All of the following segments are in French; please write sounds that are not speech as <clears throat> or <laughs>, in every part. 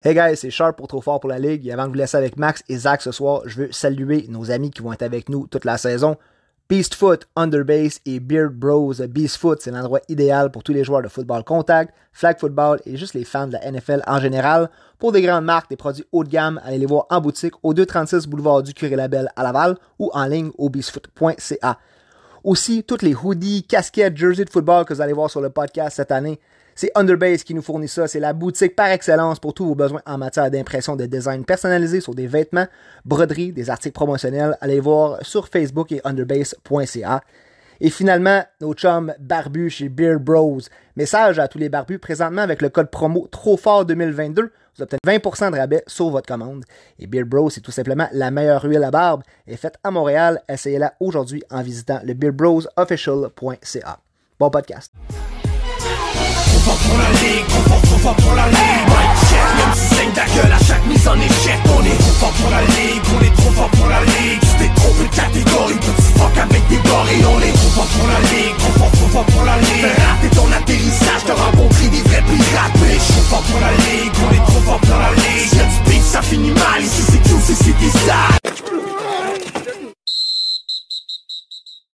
Hey guys, c'est Sharp pour Trop Fort pour la Ligue. Avant de vous laisser avec Max et Zach ce soir, je veux saluer nos amis qui vont être avec nous toute la saison. Beast Foot, Underbase et Beard Bros. Beast Foot, c'est l'endroit idéal pour tous les joueurs de football contact, flag football et juste les fans de la NFL en général. Pour des grandes marques, des produits haut de gamme, allez les voir en boutique au 236 boulevard du Curé Label à Laval ou en ligne au beastfoot.ca. Aussi, toutes les hoodies, casquettes, jerseys de football que vous allez voir sur le podcast cette année, c'est Underbase qui nous fournit ça. C'est la boutique par excellence pour tous vos besoins en matière d'impression de design personnalisé sur des vêtements, broderies, des articles promotionnels. Allez voir sur Facebook et underbase.ca. Et finalement, nos chums barbus chez Beer Bros. Message à tous les barbus, présentement avec le code promo trop fort 2022, vous obtenez 20% de rabais sur votre commande. Et Beer Bros, c'est tout simplement la meilleure huile à barbe. Est faite à Montréal. Essayez-la aujourd'hui en visitant le beerbrosofficial.ca. Bon podcast fort pour la ligue, trop fort, trop fort pour la ligue. Mike check, même si saigne ta gueule à chaque mise en échec On est trop fort pour la ligue, on est trop fort pour la ligue. Tu t'es trompé de catégorie, petit fuck avec des gorilles On est trop fort pour la ligue, trop fort, trop fort pour la ligue. Rater ton atterrissage, t'as rencontré des vrais pirates Bitch, trop fort pour la ligue, on est trop fort pour la ligue. Si y'a du beef, ça finit mal, ici c'est tout, c'est des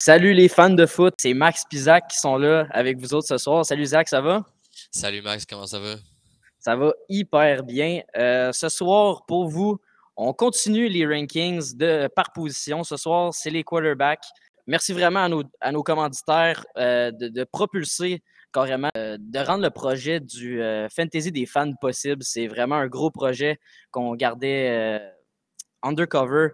Salut les fans de foot, c'est Max Pizac qui sont là avec vous autres ce soir. Salut Zach, ça va? Salut Max, comment ça va? Ça va hyper bien. Euh, ce soir, pour vous, on continue les rankings de, par position. Ce soir, c'est les quarterbacks. Merci vraiment à nos, commanditaires euh, de, propulser carrément, euh, de rendre le projet du fantasy des fans possible. C'est vraiment un gros projet qu'on gardait undercover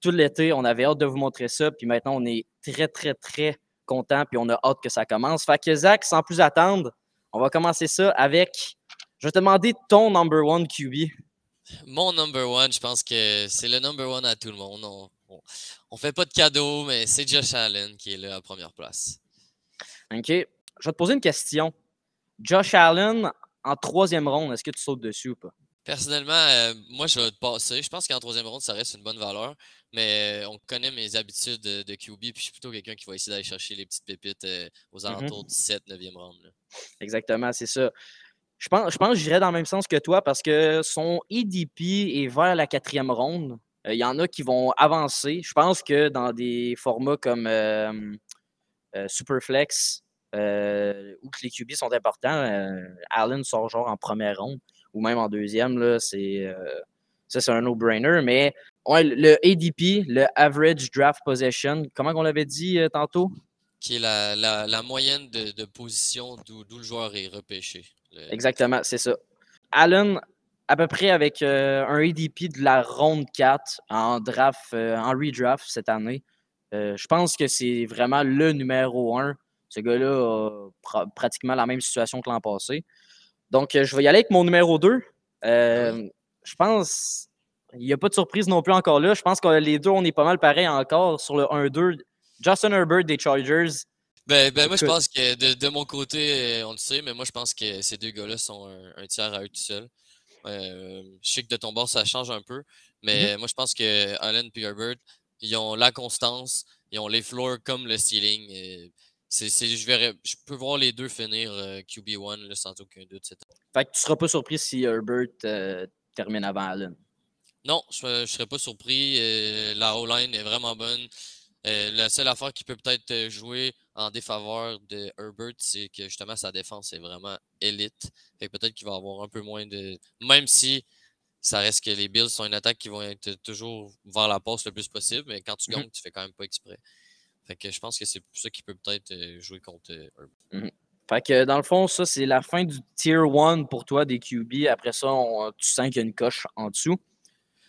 tout l'été. On avait hâte de vous montrer ça. Puis maintenant, on est très, très, très content. Puis on a hâte que ça commence. Fait que Zach, sans plus attendre, on va commencer ça avec. Je vais te demander ton number one QB. Mon number one, je pense que c'est le number one à tout le monde. On, on, fait pas de cadeau, mais c'est Josh Allen qui est là à première place. OK. Je vais te poser une question. Josh Allen en troisième ronde, est-ce que tu sautes dessus ou pas? Personnellement, euh, moi, je vais te passer. Je pense qu'en troisième ronde, ça reste une bonne valeur. Mais euh, on connaît mes habitudes de, QB, puis je suis plutôt quelqu'un qui va essayer d'aller chercher les petites pépites euh, aux mmh alentours du 7, 9e ronde. Exactement, c'est ça. Je pense, je pense que j'irais dans le même sens que toi parce que son EDP est vers la quatrième ronde. Il y en a qui vont avancer. Je pense que dans des formats comme Superflex, où les QB sont importants, Allen sort genre en première ronde ou même en deuxième, là, c'est, euh, ça, c'est un no-brainer. Mais le ADP, le Average Draft Possession, comment on l'avait dit euh, tantôt? Qui est la, la, moyenne de, de position d'où, le joueur est repêché. Exactement, c'est ça. Allen, à peu près avec euh, un ADP de la ronde 4 en draft, en redraft cette année. je pense que c'est vraiment le numéro 1. Ce gars-là a pratiquement la même situation que l'an passé. Donc, euh, je vais y aller avec mon numéro 2. Euh, je pense il n'y a pas de surprise non plus encore là. Je pense que les deux, on est pas mal pareil encore sur le 1-2. Justin Herbert des Chargers. Ben, ben moi, je pense que de, mon côté, euh, on le sait, mais moi, je pense que ces deux gars-là sont un, tiers à eux tout seuls. je sais que de ton bord, ça change un peu, mais mm-hmm. moi, je pense que Allen et Herbert, ils ont la constance, ils ont les floors comme le ceiling je, je peux voir les deux finir euh, QB1 sans aucun doute. Fait que tu seras pas surpris si Herbert euh, termine avant Allen. Non, je ne serais pas surpris. Euh, la O-line est vraiment bonne. la seule affaire qui peut peut-être jouer en défaveur de Herbert, c'est que justement sa défense est vraiment élite. Fait peut-être qu'il va avoir un peu moins de. Même si ça reste que les Bills sont une attaque qui vont être toujours vers la passe le plus possible, mais quand tu mmh gagnes, tu fais quand même pas exprès. Fait que je pense que c'est ça qui peut peut-être euh, jouer contre eux. Mmh fait que dans le fond, ça, c'est la fin du tier 1 pour toi des QB. Après ça, tu sens qu'il y a une coche en dessous.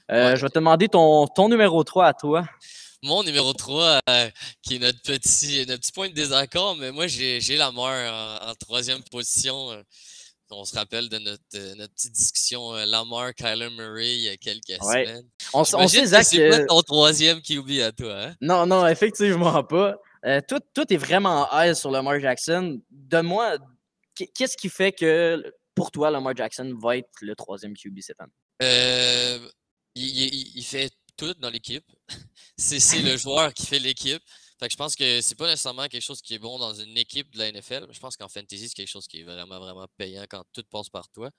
Euh, je vais te demander ton, ton numéro 3 à toi. Mon numéro 3, euh, qui est notre petit, notre petit point de désaccord, mais moi, j'ai la mort en, troisième position. On se rappelle de notre, notre petite discussion euh, Lamar, Kyler Murray il y a quelques semaines. On, on sait, Zach. C'est pas ton troisième oublie à toi. Hein? Non, non, effectivement pas. Euh, tout, tout, est vraiment à sur Lamar Jackson. Donne-moi, qu'est-ce qui fait que pour toi, Lamar Jackson va être le troisième QB cette année? Euh, il, il, fait tout dans l'équipe. <laughs> c'est le joueur qui fait l'équipe. Fait que je pense que c'est pas nécessairement quelque chose qui est bon dans une équipe de la NFL. Mais je pense qu'en fantasy, c'est quelque chose qui est vraiment, vraiment payant quand tout passe par toi.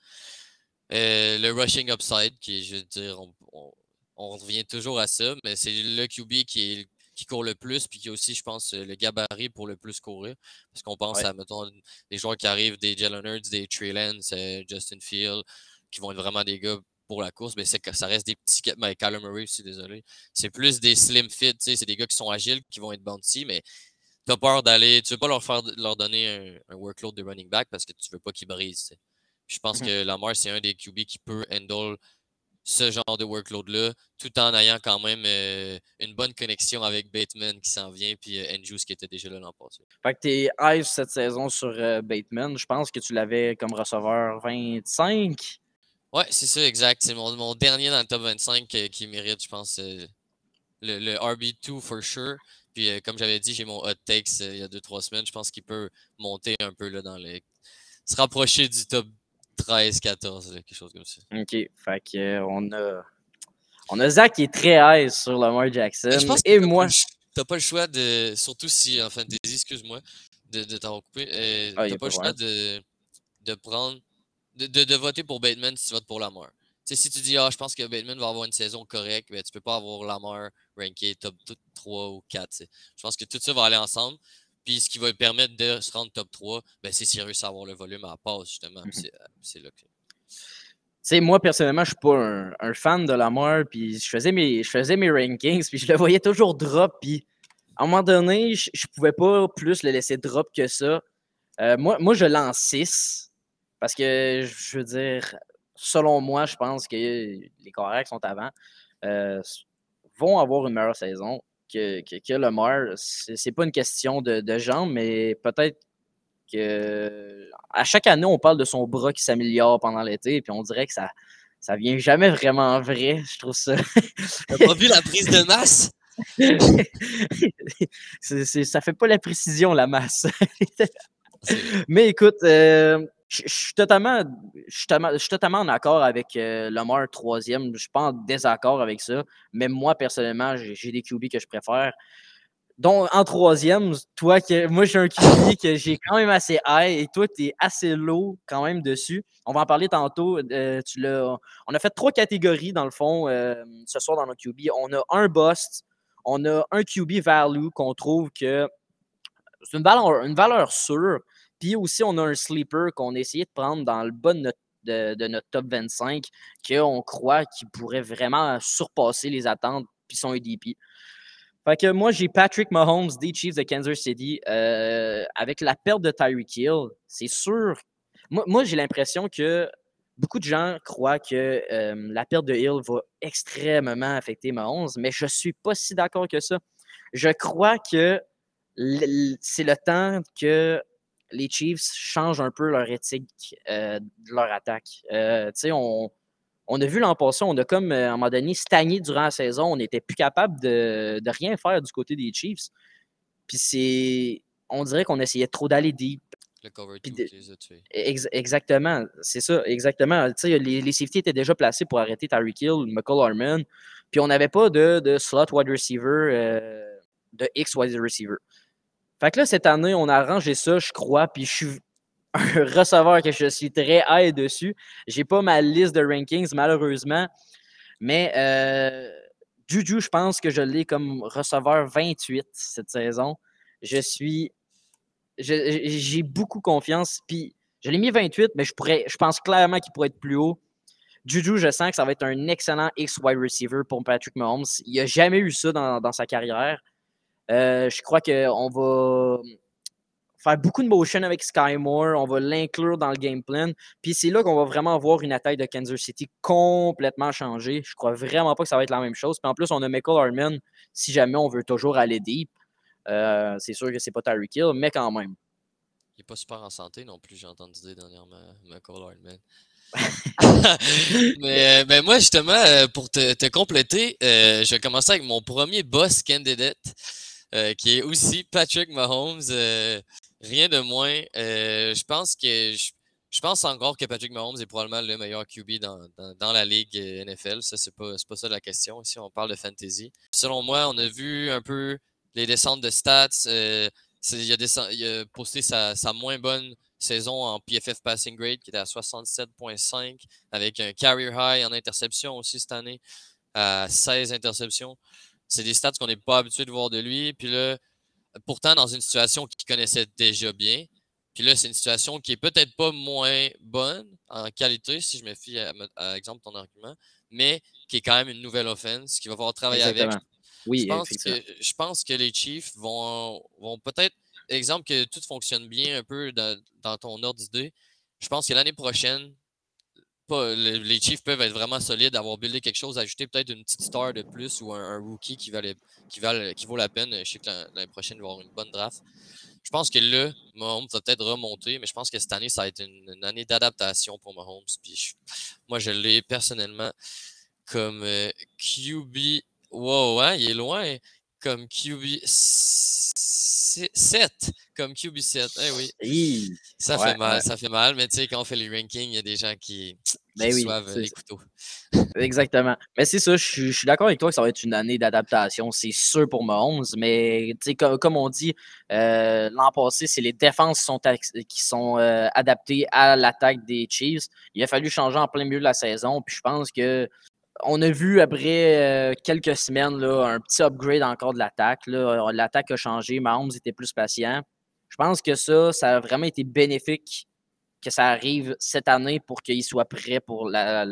Euh, le rushing upside, qui, je veux dire, on, on- on revient toujours à ça, mais c'est le QB qui, est, qui court le plus, puis qui a aussi, je pense, le gabarit pour le plus courir. Parce qu'on pense Ouais. à, mettons, des joueurs qui arrivent, des Jalen Hurts, des Trey Lance, euh, Justin Field, qui vont être vraiment des gars pour la course, mais c'est que ça reste des petits. ca- Ben, Kyler Murray aussi, désolé. C'est plus des slim fit, c'est des gars qui sont agiles, qui vont être bouncy, mais tu as peur d'aller. Tu veux pas leur faire leur donner un, un workload de running back parce que tu veux pas qu'ils brisent. Je pense Mhm. que Lamar, c'est un des QB qui peut handle ce genre de workload-là, tout en ayant quand même euh, une bonne connexion avec Bateman qui s'en vient, puis euh, Andrews qui était déjà là l'an passé. Fait que t'es high cette saison sur euh, Bateman. Je pense que tu l'avais comme receveur 25. Ouais, c'est ça, exact. C'est mon, mon dernier dans le top 25 euh, qui mérite, je pense, euh, le, le RB2 for sure. Puis, euh, comme j'avais dit, j'ai mon hot takes euh, il y a 2-3 semaines. Je pense qu'il peut monter un peu là, dans les. se rapprocher du top 13-14, quelque chose comme ça. OK. Fait que on a. On a Zach qui est très high sur Lamar Jackson. Je pense que et moi. T'as pas le choix de. Surtout si en fantasy, excuse-moi, de, de t'avoir coupé. euh, Ah, t'as pas le choix de, de prendre. De, de, de voter pour Bateman si tu votes pour Lamar. Tu sais, si tu dis, ah, je pense que Bateman va avoir une saison correcte, mais tu peux pas avoir Lamar ranké top t- 3 ou 4. tu sais. Je pense que tout ça va aller ensemble. Puis ce qui va lui permettre de se rendre top 3, ben, c'est s'il réussit à avoir le volume à la passe, justement. Puis c'est- c'est là que. Moi, personnellement, je suis pas un, un fan de Lamar, puis je faisais mes, je faisais mes rankings, puis je le voyais toujours drop, puis à un moment donné, je, je pouvais pas plus le laisser drop que ça. Euh, moi, moi, je lance 6, parce que, je veux dire, selon moi, je pense que les qui sont avant euh, vont avoir une meilleure saison que, que, que Lamar. C'est c'est pas une question de, de jambes, mais peut-être que à chaque année, on parle de son bras qui s'améliore pendant l'été, puis on dirait que ça, ça vient jamais vraiment vrai. Je trouve ça. T'as pas vu la prise de masse? <laughs> c'est, ça fait pas la précision, la masse. <laughs> Mais écoute, euh, je suis totalement, en accord avec euh, Lamar troisième. Je suis pas en désaccord avec ça. Mais moi, personnellement, j'ai des QB que je préfère. Donc, en troisième, toi, que, moi, j'ai un QB que j'ai quand même assez high et toi, tu es assez low quand même dessus. On va en parler tantôt. euh, on a fait trois catégories, dans le fond, euh, ce soir dans nos QB. On a un bust, on a un QB value qu'on trouve que c'est une valeur, une valeur sûre. Puis aussi, on a un sleeper qu'on a essayé de prendre dans le bas de notre, de, notre top 25, qu'on croit qu'il pourrait vraiment surpasser les attentes, puis son EDP. Fait que moi, j'ai Patrick Mahomes des Chiefs de Kansas City. euh, avec la perte de Tyreek Hill, c'est sûr. Moi, j'ai l'impression que beaucoup de gens croient que euh, la perte de Hill va extrêmement affecter Mahomes, mais je ne suis pas si d'accord que ça. Je crois que c'est le temps que les Chiefs changent un peu leur éthique euh, de leur attaque. Euh, on, on a vu l'an passé, on a comme euh, à un moment donné stagné durant la saison. On n'était plus capable de, de rien faire du côté des Chiefs. Puis c'est. On dirait qu'on essayait trop d'aller deep. Le cover Puis 2 de- les a tués. Ex- exactement, c'est ça, exactement. Les, les safeties étaient déjà placés pour arrêter Tyreek Hill, McCall Harmon. Puis on n'avait pas de, de slot wide receiver, euh, de X wide receiver. Fait que là, cette année, on a arrangé ça, je crois, puis je suis un <laughs> receveur que je suis très high dessus. J'ai pas ma liste de rankings, malheureusement. Mais euh, Juju, je pense que je l'ai comme receveur 28 cette saison. Je suis. J'ai beaucoup confiance. Puis je l'ai mis 28, mais je, pourrais, je pense clairement qu'il pourrait être plus haut. Juju, je sens que ça va être un excellent X-wide receiver pour Patrick Mahomes. Il n'a jamais eu ça dans sa carrière. Euh, je crois qu'on va faire beaucoup de motion avec Sky Moore. On va l'inclure dans le game plan. Puis c'est là qu'on va vraiment voir une attaque de Kansas City complètement changer. Je crois vraiment pas que ça va être la même chose. Puis en plus, on a Michael Harmon si jamais on veut toujours aller deep. Euh, c'est sûr que c'est pas Tyreek Hill, mais quand même. Il n'est pas super en santé non plus, j'ai entendu dire dernièrement, Michael Hardman. <laughs> Mais euh, ben moi, justement, pour te, te compléter, euh, je vais commencer avec mon premier boss candidate, euh, qui est aussi Patrick Mahomes. euh, rien de moins. Euh, je pense que je, pense encore que Patrick Mahomes est probablement le meilleur QB dans, dans, la ligue NFL. Ça, c'est pas, pas ça la question. Ici, on parle de fantasy. Selon moi, on a vu un peu les descentes de stats. il a posté sa, sa moins bonne saison en PFF passing grade qui était à 67,5 avec un carrier high en interception aussi cette année à 16 interceptions. C'est des stats qu'on n'est pas habitué de voir de lui. Puis là, pourtant, dans une situation qu'il connaissait déjà bien. Puis là, c'est une situation qui est peut-être pas moins bonne en qualité, si je me fie à, à, exemple ton argument, mais qui est quand même une nouvelle offense, qui va falloir travailler avec. Oui, je pense, que, je pense que les Chiefs vont, vont peut-être, exemple que tout fonctionne bien un peu dans, dans ton ordre d'idée. Je pense que l'année prochaine, pas, les Chiefs peuvent être vraiment solides, avoir buildé quelque chose, ajouter peut-être une petite star de plus ou un, rookie qui, valait, qui, valait, qui vaut la peine. Je sais que l'année prochaine, il va avoir une bonne draft. Je pense que là, Mahomes va peut-être remonter, mais je pense que cette année, ça va être une, année d'adaptation pour Mahomes. Puis moi, je l'ai personnellement comme euh, QB. Wow, hein, il est loin. Comme QB 7. Comme QB 7. Eh oui. Ça fait mal, ça fait mal. Mais tu sais, quand on fait les rankings, il y a des gens qui, ben oui, les couteaux. Exactement. Mais c'est ça, je, suis d'accord avec toi que ça va être une année d'adaptation. C'est sûr pour Mahomes. Mais comme, comme on dit, euh, l'an passé, c'est les défenses qui sont, qui sont euh, adaptées à l'attaque des Chiefs. Il a fallu changer en plein milieu de la saison. Puis je pense que on a vu après euh, quelques semaines là, un petit upgrade encore de l'attaque. L'attaque a changé, Mahomes était plus patient. Je pense que ça, ça a vraiment été bénéfique que ça arrive cette année pour qu'il soit prêt pour la,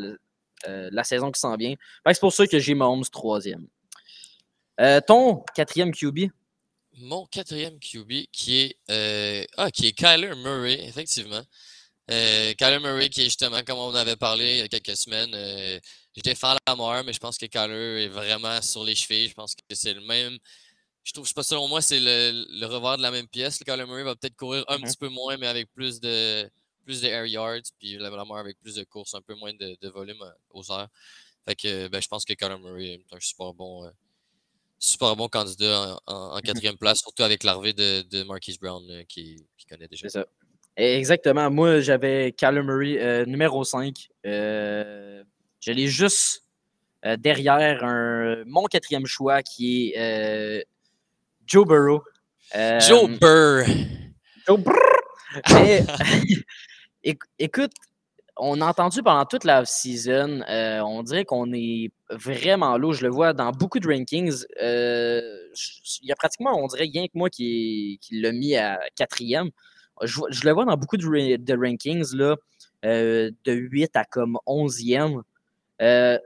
euh, saison qui s'en vient. C'est pour ça que j'ai Mahomes troisième. Euh, ton quatrième QB? Mon quatrième QB qui est, ah, qui est Kyler Murray, effectivement. Kyler Murray qui est justement, comme on avait parlé il y a quelques semaines, je défends la mort, mais je pense que Kyler est vraiment sur les chevilles. Je pense que c'est le même. Je trouve, je sais pas, selon moi, c'est le, le, revers de la même pièce. Le Kyler Murray va peut-être courir un mm-hmm. petit peu moins, mais avec plus de, plus de air yards, puis la mort avec plus de courses, un peu moins de, de volume euh, aux airs. Fait que ben, je pense que Kyler Murray est un super bon, euh, super bon candidat en, en, mm-hmm. quatrième place, surtout avec l'arrivée de, de Marquise Brown euh, qui, qui, connaît déjà. C'est ça. Exactement. Moi, j'avais Kyler Murray numéro 5. Je l'ai juste euh, derrière un, mon quatrième choix qui est euh, Joe Burrow. Euh, Joe Burr. Joe Burr. <laughs> écoute, on a entendu pendant toute la season, on dirait qu'on est vraiment lourd. Je le vois dans beaucoup de rankings. Il y a pratiquement, on dirait, rien que moi qui, qui l'a mis à quatrième. Je, le vois dans beaucoup de, de rankings, là, de 8 à comme 11e. Euh,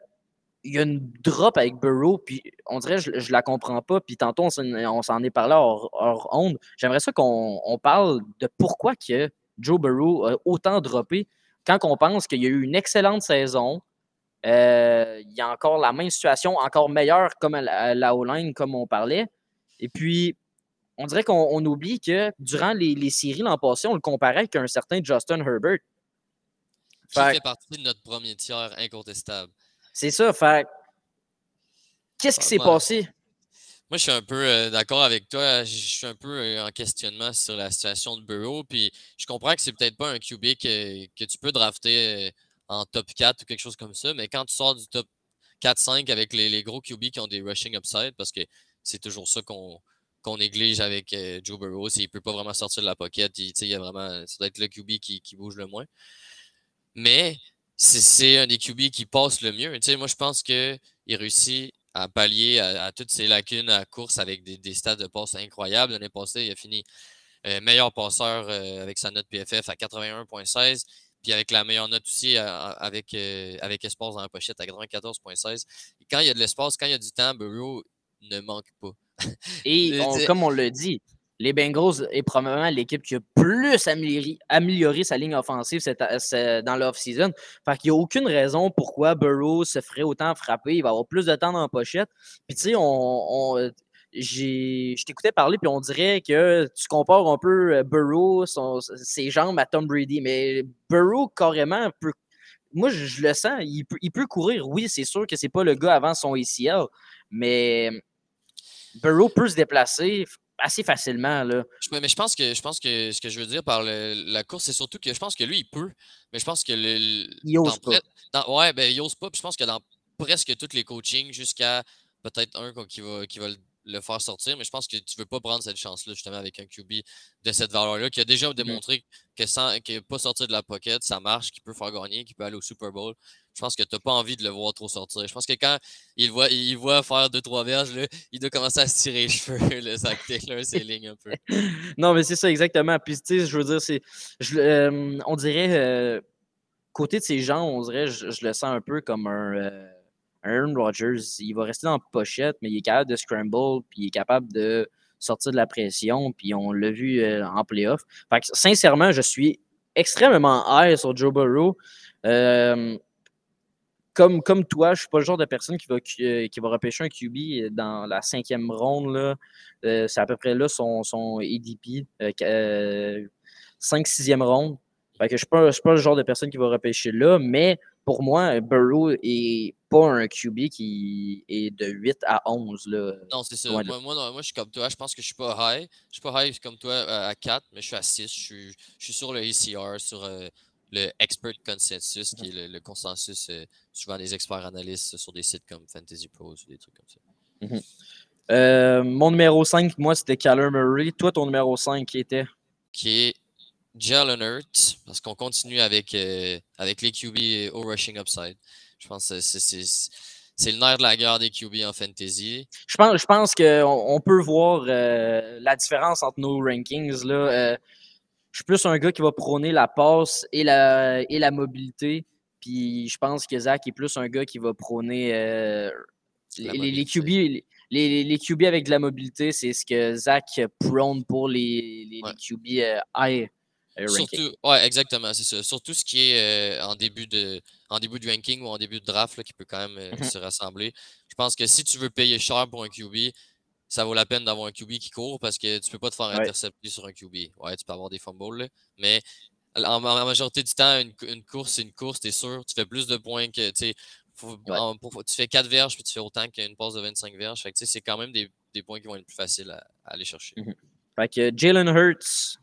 il y a une drop avec Burrow, puis on dirait je, je la comprends pas. Puis tantôt, on s'en est parlé hors, onde. J'aimerais ça qu'on parle de pourquoi que Joe Burrow a autant droppé quand on pense qu'il y a eu une excellente saison. Euh, il y a encore la même situation, encore meilleure comme la, la O-line, comme on parlait. Et puis, on dirait qu'on oublie que durant les, les séries l'an passé, on le comparait avec un certain Justin Herbert. Qui fait, partie de notre premier tiers incontestable. C'est ça, fait. Qu'est-ce qui s'est passé? Moi, je suis un peu euh, d'accord avec toi. Je suis un peu euh, en questionnement sur la situation de Burrow. Puis je comprends que c'est peut-être pas un QB que, que, tu peux drafter euh, en top 4 ou quelque chose comme ça. Mais quand tu sors du top 4-5 avec les, les, gros QB qui ont des rushing upside, parce que c'est toujours ça qu'on qu'on néglige avec Joe Burrow, il ne peut pas vraiment sortir de la pocket. Il, il y a vraiment, ça doit être le QB qui, qui bouge le moins. Mais c'est un des QB qui passe le mieux. Tu sais, moi, je pense qu'il réussit à pallier à, toutes ses lacunes à course avec des, des stats de passe incroyables. L'année passée, il a fini euh, meilleur passeur euh, avec sa note PFF à 81,16. Puis avec la meilleure note aussi avec, euh, avec espace dans la pochette à 94,16. Quand il y a de l'espace, quand il y a du temps, Burrow ne manque pas. Et <laughs> comme on le dit, les Bengals est probablement l'équipe qui a plus amélioré, sa ligne offensive dans l'off-season. Fait qu'il n'y a aucune raison pourquoi Burrow se ferait autant frapper. Il va avoir plus de temps dans la pochette. Puis tu sais, je t'écoutais parler, puis on dirait que tu compares un peu euh, Burrow, ses jambes à Tom Brady. Mais Burrow, carrément, peut, moi, je, le sens, il peut, il peut courir. Oui, c'est sûr que c'est pas le gars avant son ACL, mais Burrow peut se déplacer assez facilement. Là. mais je pense que je pense que ce que je veux dire par la course, c'est surtout que je pense que lui, il peut. Mais je pense que le. Il ose pas. ouais, ben il ose pas. Puis je pense que dans presque tous les coachings, jusqu'à peut-être un qui va, qui va le faire sortir, mais je pense que tu ne veux pas prendre cette chance-là, justement, avec un QB de cette valeur-là, qui a déjà démontré que sans que pas sortir de la pocket, ça marche, qu'il peut faire gagner, qu'il peut aller au Super Bowl. Je pense que tu n'as pas envie de le voir trop sortir. Je pense que quand il voit, il voit faire deux, trois verges, il doit commencer à se tirer les <laughs> cheveux, le Zach Taylor, ses lignes un peu. non, mais c'est ça, exactement. Puis, tu sais, je veux dire, c'est. euh, on dirait. euh, côté de ces gens, on dirait, je, je le sens un peu comme un. euh, un Aaron Rodgers. Il va rester dans la pochette, mais il est capable de scramble, puis il est capable de sortir de la pression, puis on l'a vu en playoff. Fait que, sincèrement, je suis extrêmement high sur Joe Burrow. Comme, comme toi, je suis pas le genre de personne qui va, euh, qui va repêcher un QB dans la cinquième ronde. là. Euh, c'est à peu près là son, son ADP. Euh, euh, 5-6e ronde. Fait que je ne suis, suis pas le genre de personne qui va repêcher là, mais pour moi, Burrow est pas un QB qui est de 8 à 11. Là. Non, c'est ça. Moi, moi, non, moi, je suis comme toi. Je pense que je suis pas high. Je suis pas high comme toi euh, à 4, mais je suis à 6. Je suis, je suis sur le ACR, sur euh, le Expert Consensus, qui est le, le consensus euh, souvent des experts analystes sur des sites comme Fantasy Pros ou des trucs comme ça. Euh, mon numéro 5, moi, c'était Kyler Murray. Toi, ton numéro 5 qui était? Qui est Jalen Hurts, parce qu'on continue avec, euh, avec les QB au rushing upside. Je pense que c'est- c'est c'est- c'est le nerf de la guerre des QB en fantasy. Je pense, je pense qu'on on peut voir euh, la différence entre nos rankings. Là. Je suis plus un gars qui va prôner la passe et la, et la mobilité. Puis je pense que Zach est plus un gars qui va prôner euh, les. QB. Les, les- les QB avec de la mobilité, c'est ce que Zach prône pour les, les, Ouais. les QB euh, high euh, ranking. Surtout, ouais, exactement, c'est ça. Surtout ce qui est euh, en, début de, en début de ranking ou en début de draft là, qui peut quand même Mhm. se rassembler. Je pense que si tu veux payer cher pour un QB, ça vaut la peine d'avoir un QB qui court parce que tu peux pas te faire Ouais. intercepter sur un QB. Ouais, tu peux avoir des fumbles, là, mais en, en majorité du temps, une, cou- une course, c'est une course, t'es sûr. Tu fais plus de points que, tu Ouais. tu fais 4 verges puis tu fais autant qu'une passe de 25 verges. Fait que, c'est quand même des, des points qui vont être plus faciles à, à aller chercher. Mhm. Fait que Jalen Hurts,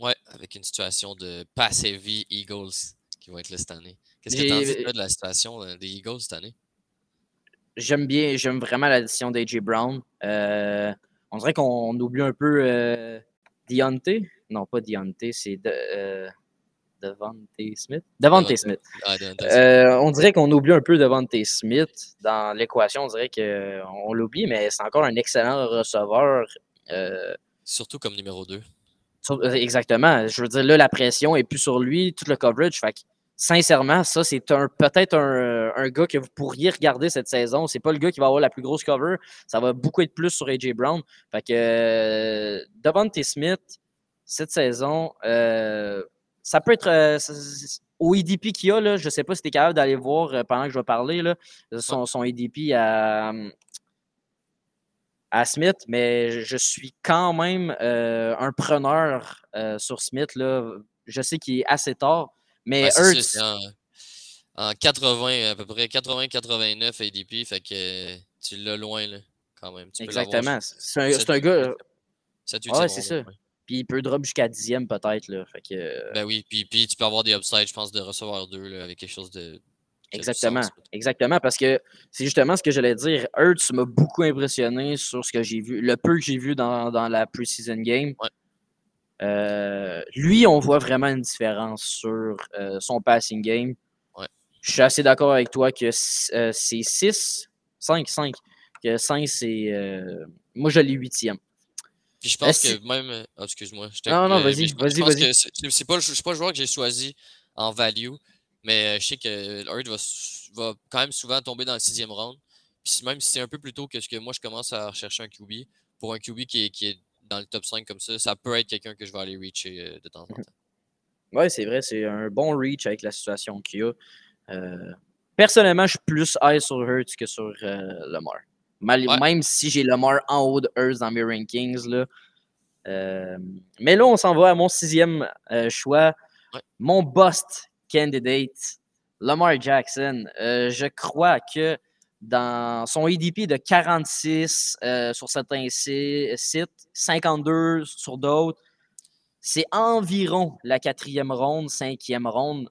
Ouais, avec une situation de pass heavy Eagles qui vont être là cette année. Qu'est-ce que t'en dis toi, de la situation euh, des Eagles cette année? J'aime bien, j'aime vraiment l'addition d'AJ Brown. Euh, on dirait qu'on oublie un peu euh, Deontay. Non, pas Deontay, c'est de, euh, Devante Smith? Devante Smith. Ah, Euh, on dirait qu'on oublie un peu Devante Smith dans l'équation. On dirait qu'on l'oublie, mais c'est encore un excellent receveur. Euh, Surtout comme numéro 2. sur- euh, exactement. Je veux dire, là, la pression est plus sur lui, tout le coverage. Fait que, sincèrement, ça, c'est un peut-être un, gars que vous pourriez regarder cette saison. C'est pas le gars qui va avoir la plus grosse cover. Ça va beaucoup être plus sur AJ Brown. Fait que euh, Devontae Smith, cette saison, euh, ça peut être euh, au EDP qu'il y a, je sais pas si tu es capable d'aller voir euh, pendant que je vais parler, son, EDP à, Smith, mais je- suis quand même un preneur sur Smith. Là. Je sais qu'il est assez tard, mais Ouais, Hurts, c'est en, en 80, à peu près 80-89 ADP, fait que tu l'as loin là, quand même. Tu exactement. C'est un, gars, neuf, sept, huit, Ouais, c'est ça. puis il peut drop jusqu'à dixième peut-être. Là. Fait que, euh, Ben oui, puis, puis tu peux avoir des upsides, je pense, de recevoir deux là, avec quelque chose de. Exactement, exactement, parce que c'est justement ce que j'allais dire. Hurts m'a beaucoup impressionné sur ce que j'ai vu, le peu que j'ai vu dans, dans la preseason game. Ouais. Euh, lui, on voit vraiment une différence sur euh, son passing game. Ouais. Je suis assez d'accord avec toi que euh, c'est 6, 5, 5. Que 5, c'est. moi, je l'ai huitième. Puis je pense que même. ah, excuse-moi. Non, non, vas-y, vas-y, vas-y. C'est pas, le- c'est pas le joueur que j'ai choisi en value, mais je sais que Hurd va, va quand même souvent tomber dans le sixième round. Puis même si c'est un peu plus tôt que ce que moi je commence à rechercher un QB, pour un QB qui est, qui est dans le top 5 comme ça, ça peut être quelqu'un que je vais aller reacher euh, de temps en temps. Oui, c'est vrai, c'est un bon reach avec la situation qu'il y a. Euh, personnellement, je suis plus high sur Hurts que sur euh, Lamar. Mal- Ouais. Même si j'ai Lamar en haut de Hurts dans mes rankings. Là. Euh, mais là, on s'en va à mon sixième choix. Ouais. Mon bust candidate, Lamar Jackson. Je crois que dans son EDP de 46 euh, sur certains si- sites, 52 sur d'autres, c'est environ la quatrième ronde, cinquième ronde.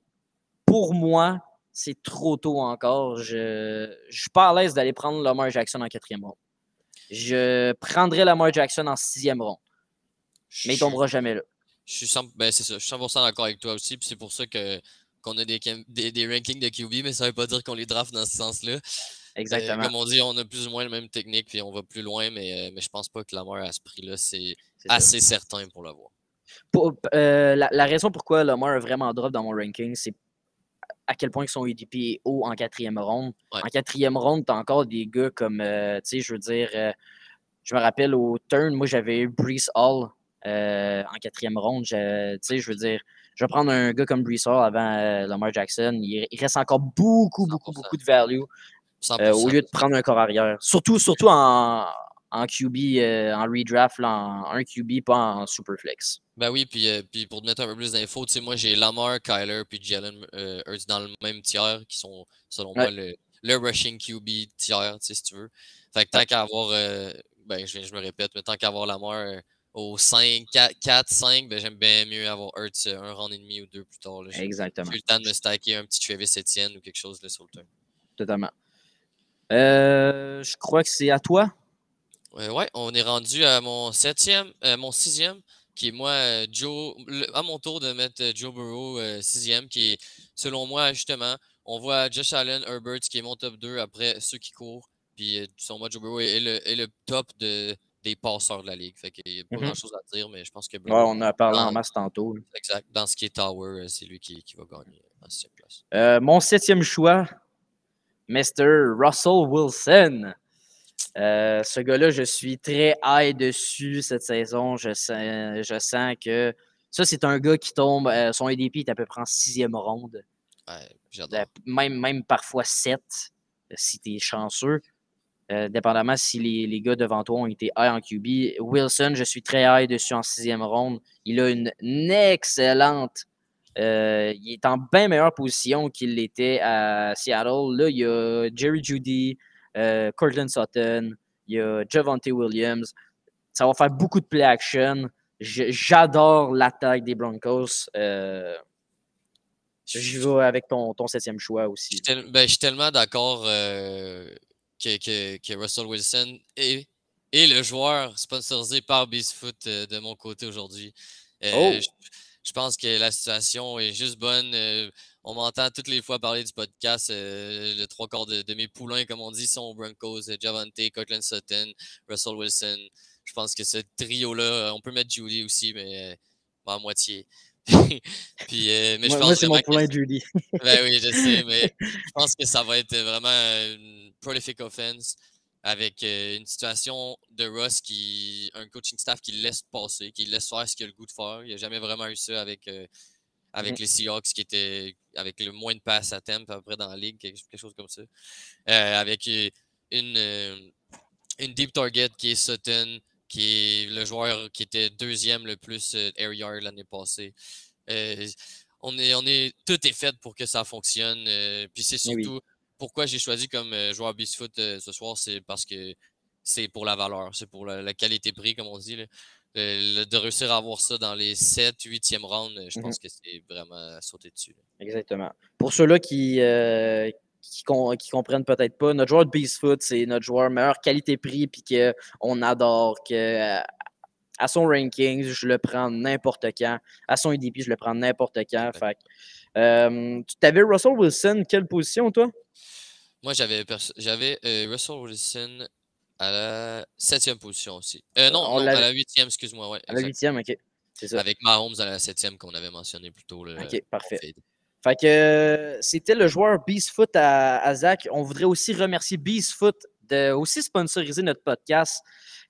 Pour moi, c'est trop tôt encore. Je ne suis pas à l'aise d'aller prendre Lamar Jackson en quatrième ronde. je prendrais Lamar Jackson en sixième ronde. Mais il tombera jamais là. Je suis 100%, ben, c'est ça, je suis 100% d'accord avec toi aussi. C'est pour ça que qu'on a des, des, des rankings de QB, mais ça veut pas dire qu'on les draft dans ce sens-là. Euh, Exactement. comme on dit, on a plus ou moins la même technique, puis on va plus loin, mais, euh, mais je pense pas que Lamar à ce prix-là, c'est ça. assez certain pour l'avoir. Euh, la, la raison pourquoi Lamar a vraiment drop dans mon ranking, c'est à quel point son EDP est haut en quatrième ronde. Ouais. En quatrième ronde, tu as encore des gars comme, euh, tu sais, je veux dire, je me rappelle au turn, moi j'avais eu Brees Hall en quatrième ronde. Je- Tu sais, je veux dire, je vais prendre un gars comme Brees Hall avant euh, Lamar Jackson. Il, il reste encore beaucoup, beaucoup, 100%. beaucoup de value 100%. euh, au lieu de prendre un corps arrière. Surtout, surtout en, en QB, euh, en redraft, là, en un QB, pas en superflex. Ben oui, puis, euh, puis pour te mettre un peu plus d'infos, tu sais, moi j'ai Lamar, Kyler, puis Jalen euh, Hurts dans le même tiers, qui sont, selon Ouais. moi, le, le rushing QB tiers, tu sais, si tu veux. Fait que tant qu'à avoir, ben je, je me répète, mais tant qu'à avoir Lamar au 5, 4, 4 5, ben j'aime bien mieux avoir Hurts un round et demi ou deux plus tard. là. Exactement. j'ai eu le temps de me stacker un petit Travis Etienne ou quelque chose là, sur le. Totalement. Euh, je crois que c'est à toi. Euh, ouais, on est rendu à mon septième, euh, mon sixième, qui est moi, Joe, le- à mon tour de mettre Joe Burrow euh, sixième, qui est, selon moi, justement, on voit Josh Allen, Herbert, qui est mon top 2 après ceux qui courent. Puis, selon moi, Joe Burrow est le, est le top de, des passeurs de la ligue. Fait qu'il n'y a pas Mhm. grand chose à dire, mais je pense que Ouais, Burrow, on en a parlé en masse tantôt. exact, dans ce qui est Tower, c'est lui qui, qui va gagner en sixième place. Euh, mon septième choix, Mr. Russell Wilson. Euh, ce gars-là, je suis très high dessus cette saison. Je sens, je sens que ça, c'est un gars qui tombe. euh, son ADP est à peu près en sixième ronde. Ouais, Même, même parfois 7, si tu es chanceux. Euh, dépendamment si les, les gars devant toi ont été high en QB. Wilson, je suis très high dessus en sixième ronde. Il a une excellente. Euh, il est en bien meilleure position qu'il l'était à Seattle. Là, il y a Jerry Judy, euh, Cortland Sutton, il y a Javante Williams. Ça va faire beaucoup de play action. Je- J'adore l'attaque des Broncos. Euh, je vais avec ton, ton septième choix Je aussi. tel- ben, je suis tellement d'accord euh, que, que, que Russell Wilson est, est le joueur sponsorisé par Beastfoot euh, de mon côté aujourd'hui. Euh, Oh! je, je pense que la situation est juste bonne. euh, on m'entend toutes les fois parler du podcast. euh, le trois quarts de, de mes poulains, comme on dit, sont aux Broncos. euh, Javante, Cortland Sutton, Russell Wilson. Je pense que ce trio-là, on peut mettre Judy aussi, mais euh, à moitié. <laughs> Puis, euh, mais je pense moi, c'est mon que- Judy. ben oui, je sais, mais <laughs> je pense que ça va être vraiment une prolific offense avec euh, une situation de Russ qui. un coaching staff qui laisse passer, qui laisse faire ce qu'il a le goût de faire. Il n'a jamais vraiment eu ça avec, euh, avec Mhm. les Seahawks qui étaient avec le moins de passes à temp à peu près dans la ligue, quelque, quelque chose comme ça. Euh, avec une, une deep target qui est Sutton, qui est le joueur qui était deuxième le plus air yard l'année passée. Euh, on est, on est, tout est fait pour que ça fonctionne. euh, puis c'est oui. Pourquoi j'ai choisi comme euh, joueur Bisfoot euh, ce soir, c'est parce que c'est pour la valeur, c'est pour la, la qualité-prix, comme on dit. là. Euh, le- de réussir à avoir ça dans les 7, 8e rounds, je Mhm. pense que c'est vraiment sauter dessus. là. Exactement. Pour ceux-là qui, euh, qui, com- qui comprennent peut-être pas, notre joueur de Beast Foot, c'est notre joueur meilleure qualité-prix, puis qu'on adore, que à son ranking, je le prends n'importe quand. À son EDP, je le prends n'importe quand. Fait, tu t'avais Russell Wilson, quelle position, toi? Moi, j'avais euh, Russell Wilson à la 7e position aussi. Euh, non, On non, à la 8e, excuse-moi. Ouais, À la huitième, OK. C'est ça. Avec Mahomes à la 7e qu'on avait mentionné plus tôt. là, OK, parfait. fade. Fait que euh, c'était le joueur Beast Foot à, à Zach. On voudrait aussi remercier Beast Foot de aussi sponsoriser notre podcast.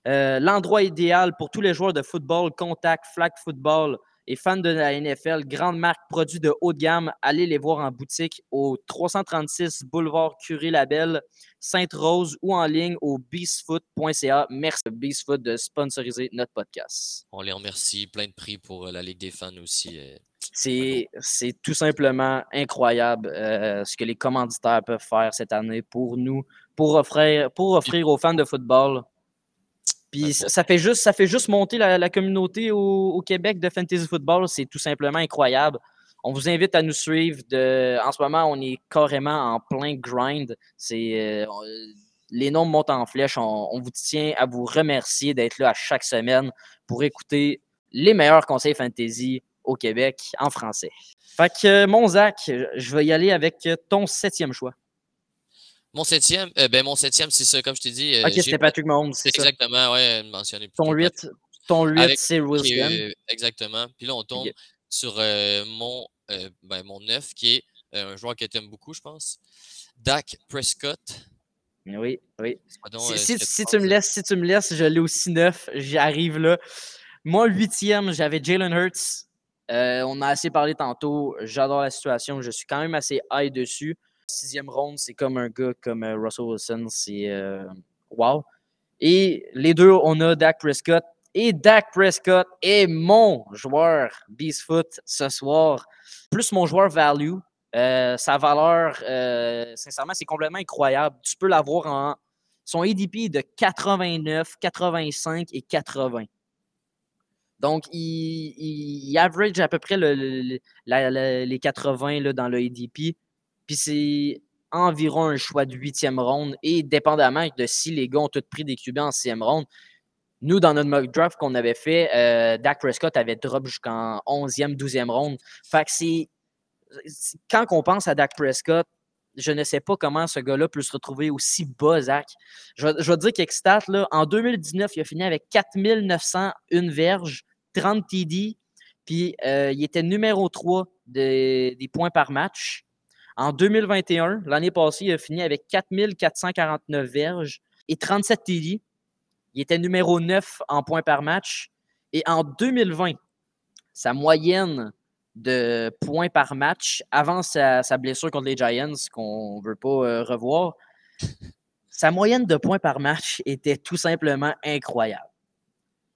Euh, L'endroit idéal pour tous les joueurs de football, contact, flag football et fans de la NFL, grande marque, produits de haut de gamme. Allez les voir en boutique au 336 boulevard Curie-Labelle, Sainte-Rose ou en ligne au beastfoot.ca. Merci Beastfoot de sponsoriser notre podcast. On les remercie. Plein de prix pour euh, la Ligue des fans aussi. euh. C'est, c'est tout simplement incroyable euh, ce que les commanditaires peuvent faire cette année pour nous, pour offrir, pour offrir aux fans de football. Puis ça, fait juste, ça fait juste monter la, la communauté au, au Québec de fantasy football. C'est tout simplement incroyable. On vous invite à nous suivre. De, en ce moment, on est carrément en plein grind. C'est, euh, les nombres montent en flèche. On, on vous tient à vous remercier d'être là à chaque semaine pour écouter les meilleurs conseils fantasy au Québec en français. Fait que, mon Zach, je vais y aller avec ton septième choix. Mon septième, euh, ben mon septième, c'est ça, comme je t'ai dit. euh, Ok, c'était Patrick Mahomes, c'est. Exactement, ouais, mentionné. Ton tôt, 8, ton 8 Avec- c'est Wilson. euh, exactement. Puis là, on tombe sur mon, ben, mon 9, qui est un joueur que tu aimes beaucoup, je pense. Dak Prescott. Oui, oui. Si, tu si penses tu me laisses, si tu me laisses, je l'ai aussi neuf. J'arrive là. Moi, huitième, j'avais Jalen Hurts. On a assez parlé tantôt. J'adore la situation. Je suis quand même assez high dessus. Sixième ronde, c'est comme un gars comme euh, Russell Wilson. C'est euh, wow. Et les deux, on a Dak Prescott. Et Dak Prescott est mon joueur Beastfoot ce soir. Plus mon joueur value. Euh, sa valeur, sincèrement, c'est complètement incroyable. Tu peux l'avoir en. Son ADP est de 89, 85 et 80. Donc, il, average à peu près les 80 là, dans le ADP. Puis c'est environ un choix de huitième ronde. Et dépendamment de si les gars ont tous pris des QB en sixième ronde, nous, dans notre mock draft qu'on avait fait, euh, Dak Prescott avait drop jusqu'en 11e, 12e ronde. Fait que c'est. Quand on pense à Dak Prescott, je ne sais pas comment ce gars-là peut se retrouver aussi bas, Zach. Je je vais dire. Là. En 2019, il a fini avec 4901 verges, 30 TD, puis euh, il était numéro 3 de- des points par match. En 2021, l'année passée, il a fini avec 4449 verges et 37 TD. Il était numéro 9 en points par match. Et en 2020, sa moyenne de points par match avant sa, blessure contre les Giants, qu'on ne veut pas euh, revoir, <laughs> sa moyenne de points par match était tout simplement incroyable.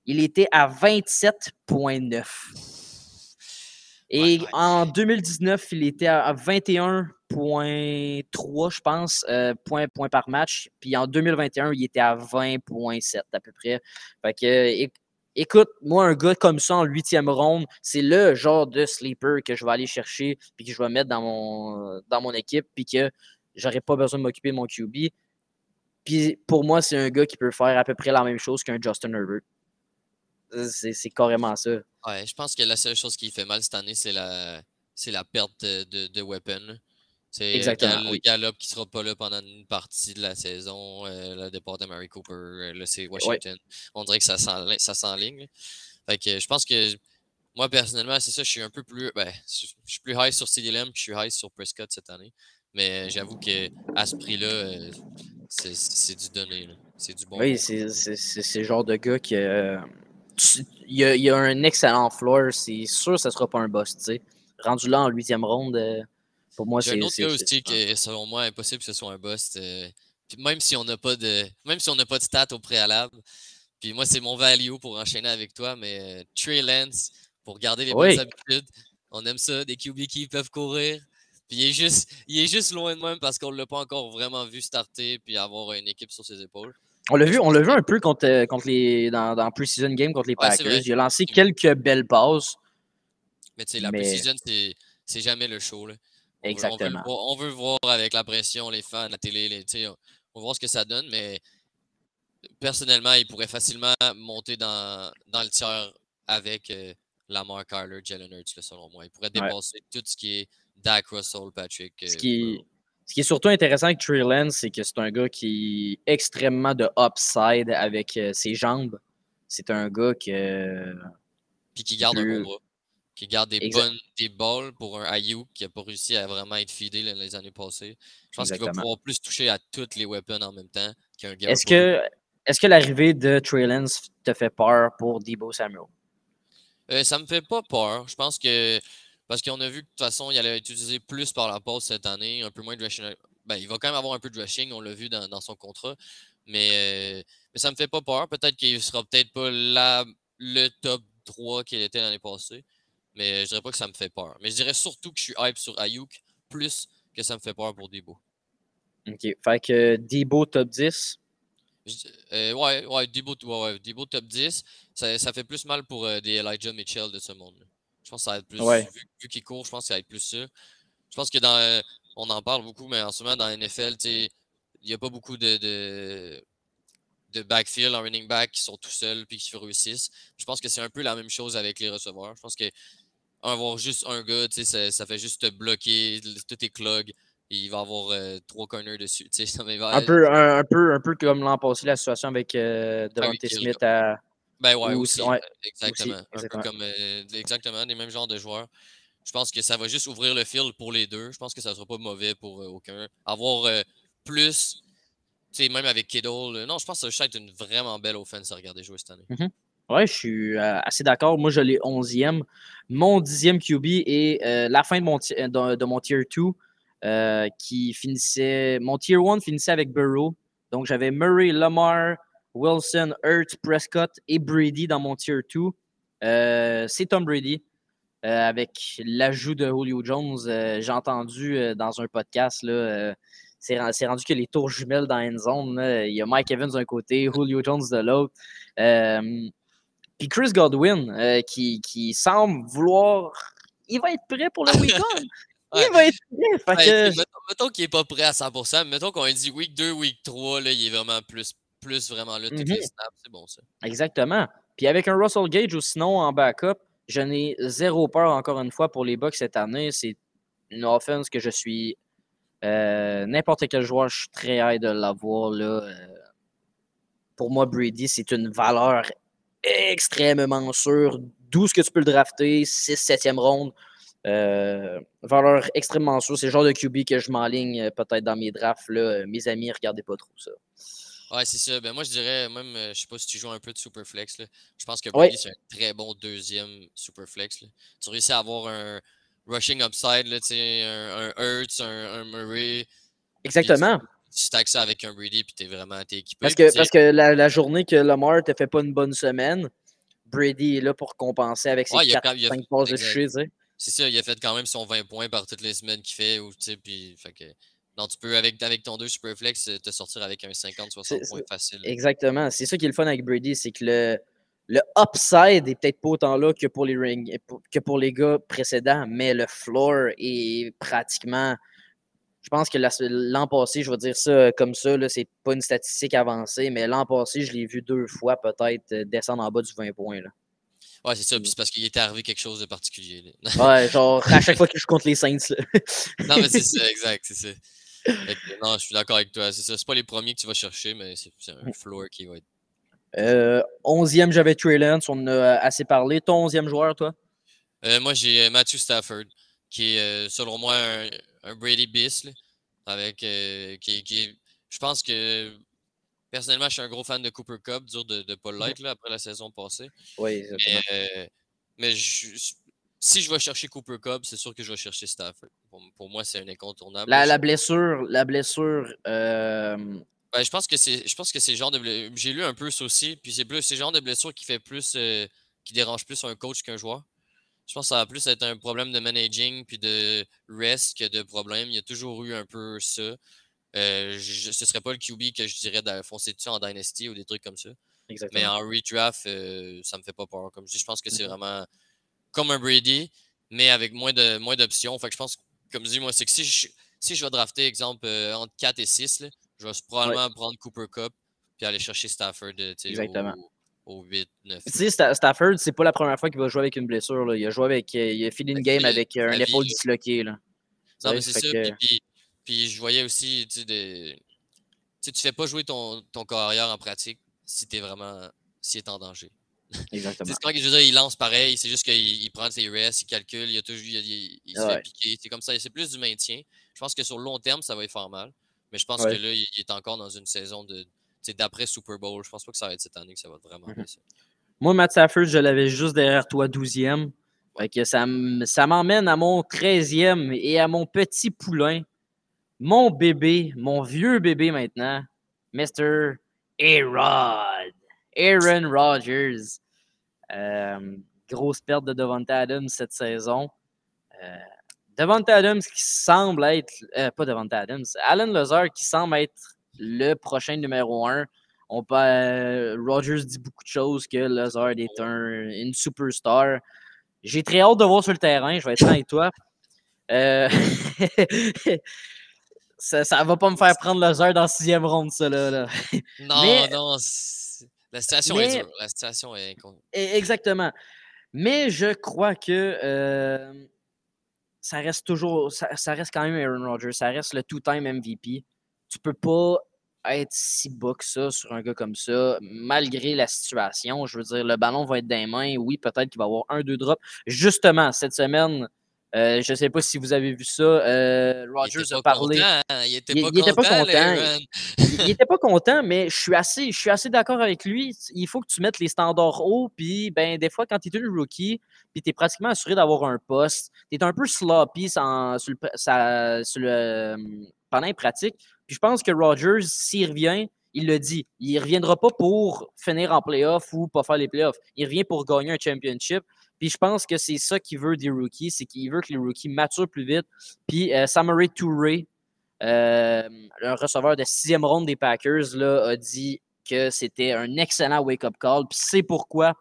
Il était à 27,9. Et Ouais, en 2019, il était à 21,3, je pense, euh, points, points par match. Puis en 2021, il était à 20,7 à peu près. Fait que, écoute, moi, un gars comme ça en huitième ronde, c'est le genre de sleeper que je vais aller chercher puis que je vais mettre dans mon, dans mon équipe puis que j'aurais pas besoin de m'occuper de mon QB. Puis pour moi, c'est un gars qui peut faire à peu près la même chose qu'un Justin Herbert. C'est carrément ça. Ouais, je pense que la seule chose qui fait mal cette année, c'est la, c'est la perte de, de, de weapon. C'est euh, Exactement, Gal- oui. Gallup qui sera pas là pendant une partie de la saison. euh, le départ de Mary Cooper, euh, là, c'est Washington. On dirait que ça s'enli- ça s'enligne. Fait que je pense que moi, personnellement, c'est ça, je suis un peu plus. Ben, je suis plus high sur CD Lamb, je suis high sur Prescott cette année. Mais j'avoue que à ce prix-là, euh, c'est c'est du donné. C'est du bon. Oui, bon. c'est c'est- c'est- c'est le genre de gars qui. Il, il a un excellent floor. C'est sûr que ce ne sera pas un boss. Rendu là en huitième ronde, euh, pour moi, c'est. un autre gars aussi que selon moi impossible que ce soit un bust. euh, puis même si on n'a pas de même si on n'a pas de stats au préalable. Puis moi, c'est mon value pour enchaîner avec toi, mais euh, Trey Lance, pour garder les Oui. bonnes habitudes, on aime ça, des QB qui peuvent courir. Puis il est juste, il est juste loin de même parce qu'on ne l'a pas encore vraiment vu starter puis avoir une équipe sur ses épaules. On l'a vu, on l'a vu un peu contre, euh, contre les, dans, dans Preseason Game contre les Ouais, Packers. Il a lancé quelques belles passes. Mais tu sais, la Mais- précision, c'est jamais le show. Là. On veut- On veut, Exactement. voir, on veut voir avec la pression, les fans, la télé, les, on, on va voir ce que ça donne, mais personnellement, il pourrait facilement monter dans, dans le tiers avec euh, Lamar Carter, Jalen Hurts, selon moi. Il pourrait Ouais. dépasser tout ce qui est Dak Russell, Patrick. Ce euh, qui. Ce qui est surtout intéressant avec Trey Lance, c'est que c'est un gars qui est extrêmement de upside avec euh, ses jambes. C'est un gars que. Puis qui garde un bon bras. Qui garde des Exact. bonnes des balles pour un Ayuk qui n'a pas réussi à vraiment être feedé les années passées. Je pense qu'il va pouvoir plus toucher à toutes les weapons en même temps qu'un gars. Est-ce que, est que l'arrivée de Trey Lance te fait peur pour Debo Samuel? Euh, ça me fait pas peur. Je pense que parce qu'on a vu que de toute façon, il allait être utilisé plus par la passe cette année, un peu moins de rushing. Ben, il va quand même avoir un peu de rushing, on l'a vu dans, dans son contrat. Mais, euh, mais ça me fait pas peur. Peut-être qu'il sera peut-être pas la, le top 3 qu'il était l'année passée. Mais je dirais pas que ça me fait peur. Mais je dirais surtout que je suis hype sur Ayuk plus que ça me fait peur pour Debo. OK. Fait que Debo top 10. Je- euh, ouais, ouais, Debo, ouais, ouais, Debo top 10. Ça, ça fait plus mal pour euh, des Elijah Mitchell de ce monde. Je pense que ça va être plus. Ouais. Vu, vu qu'il court, je pense que ça va être plus ça. Je pense que dans. on en parle beaucoup, mais en ce moment, dans la NFL, il n'y a pas beaucoup de, de, de backfield en running back qui sont tout seuls puis qui réussissent. Je pense que c'est un peu la même chose avec les receveurs. Je pense que avoir juste un gars, ça, ça fait juste te bloquer tous tes clogs. Il va avoir euh, trois corners dessus. <laughs> Ça va... un, peu, un, peu, un peu comme l'an passé, la situation avec euh, Devante Smith à. Ben ouais, aussi. Ouais, exactement. Un peu comme, euh, exactement, les mêmes genres de joueurs. Je pense que ça va juste ouvrir le field pour les deux. Je pense que ça ne sera pas mauvais pour aucun. Avoir plus, tu sais, même avec Kittle. non, je pense que ça va être une vraiment belle offense à regarder jouer cette année. Mm-hmm. Oui, je suis euh, assez d'accord. Moi, je l'ai 11e. Mon 10e QB est euh, la fin de mon, de, mon Tier 2 euh, qui finissait. Mon Tier 1 finissait avec Burrow. Donc, j'avais Murray, Lamar, Wilson, Hurt, Prescott et Brady dans mon Tier 2. C'est Tom Brady. avec l'ajout de Julio Jones, j'ai entendu dans un podcast, là, c'est rendu que les tours jumelles dans une zone, il y a Mike Evans d'un côté, Julio Jones de l'autre. Puis Chris Godwin, euh, qui, qui, semble vouloir. Il va être prêt pour le <laughs> week-end. Il va être prêt. Mettons, qu'il n'est pas prêt à 100%, mais mettons qu'on a dit week 2, week 3, là, il est vraiment plus, plus vraiment là, toutes les mm-hmm. snaps. C'est bon ça. Exactement. Puis avec un Russell Gage ou sinon en backup, je n'ai zéro peur encore une fois pour les Bucks cette année. C'est une offense que je suis. Euh, n'importe quel joueur, je suis très hâte de l'avoir. Là. Euh, pour moi, Brady, c'est une valeur extrêmement sûr. D'où ce que tu peux le drafter, 6, 7e ronde. Euh, valeur extrêmement sûre. C'est le genre de QB que je m'enligne peut-être dans mes drafts. Là. Mes amis, regardez pas trop ça. Ouais, c'est ça. Ben, moi, je dirais, même, euh, je sais pas si tu joues un peu de Superflex. Là. Je pense que Brady, c'est un très bon deuxième Superflex. Là. Tu réussis à avoir un rushing upside, là, un, un Hurts, un, un Murray. Exactement tu stacks ça avec un Brady puis t'es vraiment équipé. Parce que, parce que la, journée que Lamar te fait pas une bonne semaine, Brady est là pour compenser avec ses 4-5 passes de toucher. C'est ça, il a fait quand même son 20 points par toutes les semaines qu'il fait. Ou, puis, fait que, non, tu peux, avec, avec ton 2 Superflex, te sortir avec un 50-60 points facile. Exactement. C'est ça qui est le fun avec Brady, c'est que le, le upside est peut-être pas autant là que pour les rings, que pour les gars précédents, mais le floor est pratiquement je pense que l'an passé, je vais dire ça comme ça, c'est pas une statistique avancée, mais l'an passé, je l'ai vu deux fois peut-être euh, descendre en bas du 20 points. Là. Ouais, c'est ça. Puis c'est parce qu'il était arrivé quelque chose de particulier. ouais, genre à chaque <laughs> fois que je compte les Saints. non, mais c'est <laughs> ça, exact. C'est ça. Non, je suis d'accord avec toi. C'est ça. C'est pas les premiers que tu vas chercher, mais c'est un floor qui va être. Euh, onzième, j'avais Trey Lance. On en a assez parlé. Ton onzième joueur, toi? Euh, moi, j'ai Matthew Stafford, qui est, selon moi, un, un Brady Bis, avec euh, qui, je pense que personnellement, je suis un gros fan de Cooper Cup, dur de ne pas l'être après la saison passée. Oui, mais, euh, si je vais chercher Cooper Cup, c'est sûr que je vais chercher Stafford. Pour, moi, c'est un incontournable. La, blessure, la blessure. Euh, ben, je pense que c'est, je pense que c'est genre de j'ai lu un peu ça aussi, puis c'est plus, c'est genre de blessure qui fait plus, qui dérange plus un coach qu'un joueur. Je pense que ça va plus être un problème de managing puis de rest que de problème. Il y a toujours eu un peu ça. Euh, ce ne serait pas le QB que je dirais de foncer dessus en Dynasty ou des trucs comme ça. Mais en redraft, euh, ça me fait pas peur. Comme je dis, je pense que c'est mm-hmm. vraiment comme un Brady, mais avec moins de moins d'options. Fait que je pense, comme je dis, moi, c'est que si je, si je vais drafter, exemple, euh, entre 4 et 6, je vais probablement prendre Cooper Cup puis aller chercher Stafford. Exactement au 8, 9. Tu sais, Stafford, c'est pas la première fois qu'il va jouer avec une blessure. Là. Il a joué avec. Euh, il a fini une game avec euh, un épaule disloqué. Là. Non, mais c'est ça. Puis, puis, je voyais aussi, tu sais, de... tu fais pas jouer ton, ton corps arrière en pratique si t'es vraiment. si est en danger. Exactement. c'est quand je veux dire, il lance pareil, c'est juste qu'il il prend ses rests, il calcule, il, a toujours, il, il, se fait piquer. C'est comme ça, c'est plus du maintien. Je pense que sur le long terme, ça va y faire mal. Mais je pense que là, il est encore dans une saison de, d'après Super Bowl. Je pense pas que ça va être cette année que ça va vraiment bien ça. Moi, Matt Stafford, je l'avais juste derrière toi, 12e. que ça, ça m'emmène à mon 13e et à mon petit poulain, mon bébé, mon vieux bébé maintenant, Mr. Aaron. Aaron Rodgers. Euh, grosse perte de Devonta Adams cette saison. Euh, Devonta Adams qui semble être. Euh, pas Devonta Adams. Alan Lazar qui semble être le prochain numéro 1. On peut, euh, Rogers dit beaucoup de choses que Lazard est un, une superstar. J'ai très hâte de voir sur le terrain, je vais être franc avec toi. Euh, <laughs> ça, ça va pas me faire prendre heure dans la sixième ronde, ça, là. là. Non, Mais- non. La situation Mais- est dure. La situation est. E- Exactement. Mais je crois que euh, ça reste toujours, ça, ça reste quand même Aaron Rodgers, ça reste le two-time MVP. Tu peux pas être si bas que ça sur un gars comme ça, malgré la situation. Je veux dire, le ballon va être dans les mains. Oui, peut-être qu'il va y avoir un, deux drops. Justement, cette semaine, euh, je ne sais pas si vous avez vu ça, euh, était a parlé. content, hein, Il était Il- pas content, il n'était pas content, mais je suis assez, je suis assez d'accord avec lui. Il faut que tu mettes les standards hauts, puis ben, des fois, quand tu es une rookie, puis tu es pratiquement assuré d'avoir un poste, tu es un peu sloppy sans- sur le, pr- ça- sur le, euh, pendant les pratiques. Puis je pense que Rodgers, s'il revient, il le dit, il ne reviendra pas pour finir en playoff ou pas faire les playoffs. Il revient pour gagner un championship. Puis je pense que c'est ça qu'il veut des rookies, c'est qu'il veut que les rookies maturent plus vite. Puis euh, Samurai Touré, euh, un receveur de sixième ronde des Packers là, a dit que c'était un excellent wake-up call. Puis c'est pourquoi.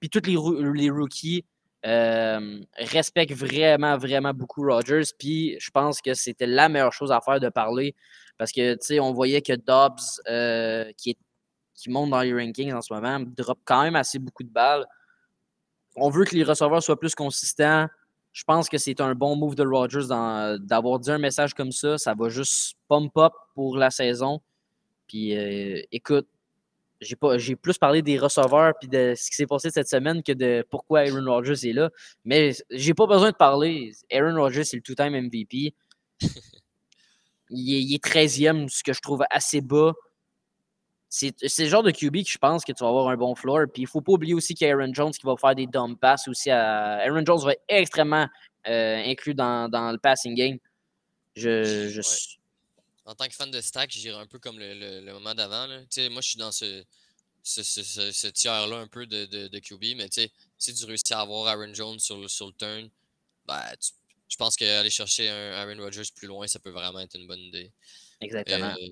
Puis tous les, roo- les rookies euh, respectent vraiment, vraiment beaucoup Rodgers. Puis je pense que c'était la meilleure chose à faire de parler. Parce que, tu sais, on voyait que Dobbs, euh, qui, qui monte dans les rankings en ce moment, drop quand même assez beaucoup de balles. On veut que les receveurs soient plus consistants. Je pense que c'est un bon move de Rodgers d'avoir dit un message comme ça. Ça va juste pump up pour la saison. Puis euh, écoute, j'ai pas j'ai plus parlé des receveurs puis de ce qui s'est passé cette semaine que de pourquoi Aaron Rodgers est là. Mais j'ai pas besoin de parler. Aaron Rodgers, c'est le two-time MVP. <laughs> Il est, il est 13e, ce que je trouve assez bas. C'est le genre de QB que je pense que tu vas avoir un bon floor. Puis il faut pas oublier aussi qu'il y a Aaron Jones qui va faire des dumb passes aussi. À... Aaron Jones va être extrêmement euh, inclus dans, dans le passing game. Je, je Ouais. suis- En tant que fan de stack, j'irais un peu comme le, le- le moment d'avant. Moi, je suis dans ce, ce, ce- ce- ce tiers-là un peu de, de, de QB, mais si tu réussis à avoir Aaron Jones sur le, sur le turn, ben, tu- je pense qu'aller chercher un Aaron Rodgers plus loin, ça peut vraiment être une bonne idée. Exactement. Euh,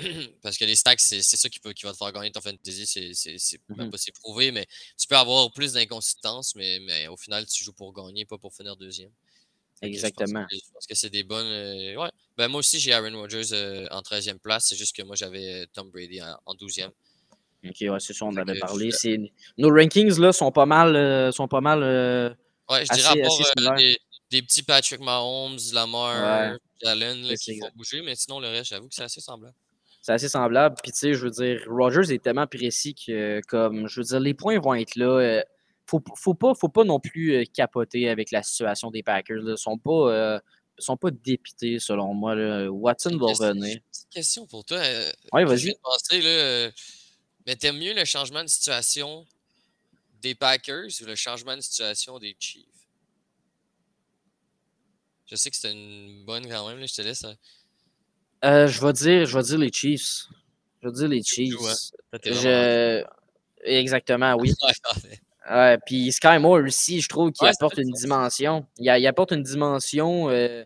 <clears throat> parce que les stacks, c'est ça qui, peut, qui va te faire gagner ton fantasy. C'est pas c'est prouvé, mais tu peux avoir plus d'inconsistance, mais, mais au final, tu joues pour gagner, pas pour finir deuxième. Fait que je pense que- Exactement. Je pense que c'est des bonnes. euh, ouais. Ben, moi aussi, j'ai Aaron Rodgers euh, en 13e place. C'est juste que moi, j'avais euh, Tom Brady en, en 12e. Ok, ouais, c'est ça, on Fait avait parlé. Nos rankings là, sont pas mal. euh, sont pas mal Ouais, je Assez- dirais à part des, des petits Patrick Mahomes, Lamar, Ouais. Allen là, qui font bouger, mais sinon, le reste, j'avoue que c'est assez semblable. C'est assez semblable. Puis, tu sais, je veux dire, Rogers est tellement précis que, comme, je veux dire, les points vont être là. euh, faut, faut, pas, faut pas non plus euh, capoter avec la situation des Packers. Ils sont pas, euh, sont pas dépités, selon moi. là. Watson va revenir. Petite question pour toi. je vas-y. penser, mais t'aimes mieux le changement de situation des Packers ou le changement de situation des Chiefs? Je sais que c'était une bonne quand même, là, je te laisse. hein. Euh, je vais dire, je vais dire les Chiefs. Je vais dire les Chiefs. Hein? Je... Exactement, oui. <laughs> Ouais, puis Sky Moore aussi, je trouve qu'il Ouais, apporte une dimension. Il, a- il apporte une dimension. euh,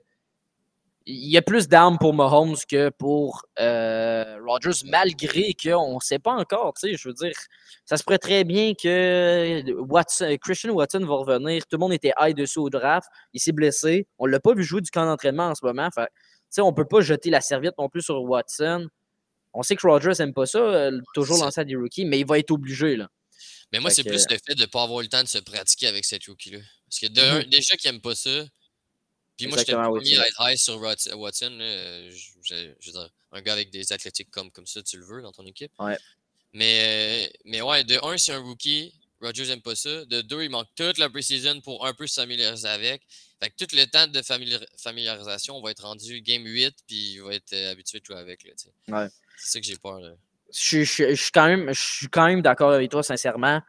il y a plus d'armes pour Mahomes que pour euh, Rodgers, malgré qu'on ne sait pas encore. tu sais, Je veux dire, ça se pourrait très bien que Watson, Christian Watson va revenir. Tout le monde était high dessus au draft. Il s'est blessé. On ne l'a pas vu jouer du camp d'entraînement en ce moment. Fait, sais, on ne peut pas jeter la serviette non plus sur Watson. On sait que Rodgers n'aime pas ça, euh, toujours lancer à des rookies, mais il va être obligé. Là. Mais moi, c'est que- plus le fait de ne pas avoir le temps de se pratiquer avec cette rookie-là. Parce que de Mhm. un, déjà qu'ils n'aiment pas ça. Puis moi, j'étais premier à être high sur Wat- Watson. là, je, je- dire, un gars avec des athlétiques comme, comme ça, tu le veux dans ton équipe. Ouais. Mais, mais ouais, de un, c'est un rookie. Rodgers n'aime pas ça. De deux, il manque toute la preseason pour un peu se familiariser avec. Fait que tout le temps de familiar- familiarisation, on va être rendu game 8, puis il va être euh, habitué de jouer avec. Ouais. C'est ça que j'ai peur. Là. je, je- je suis quand même, je suis quand même d'accord avec toi, sincèrement.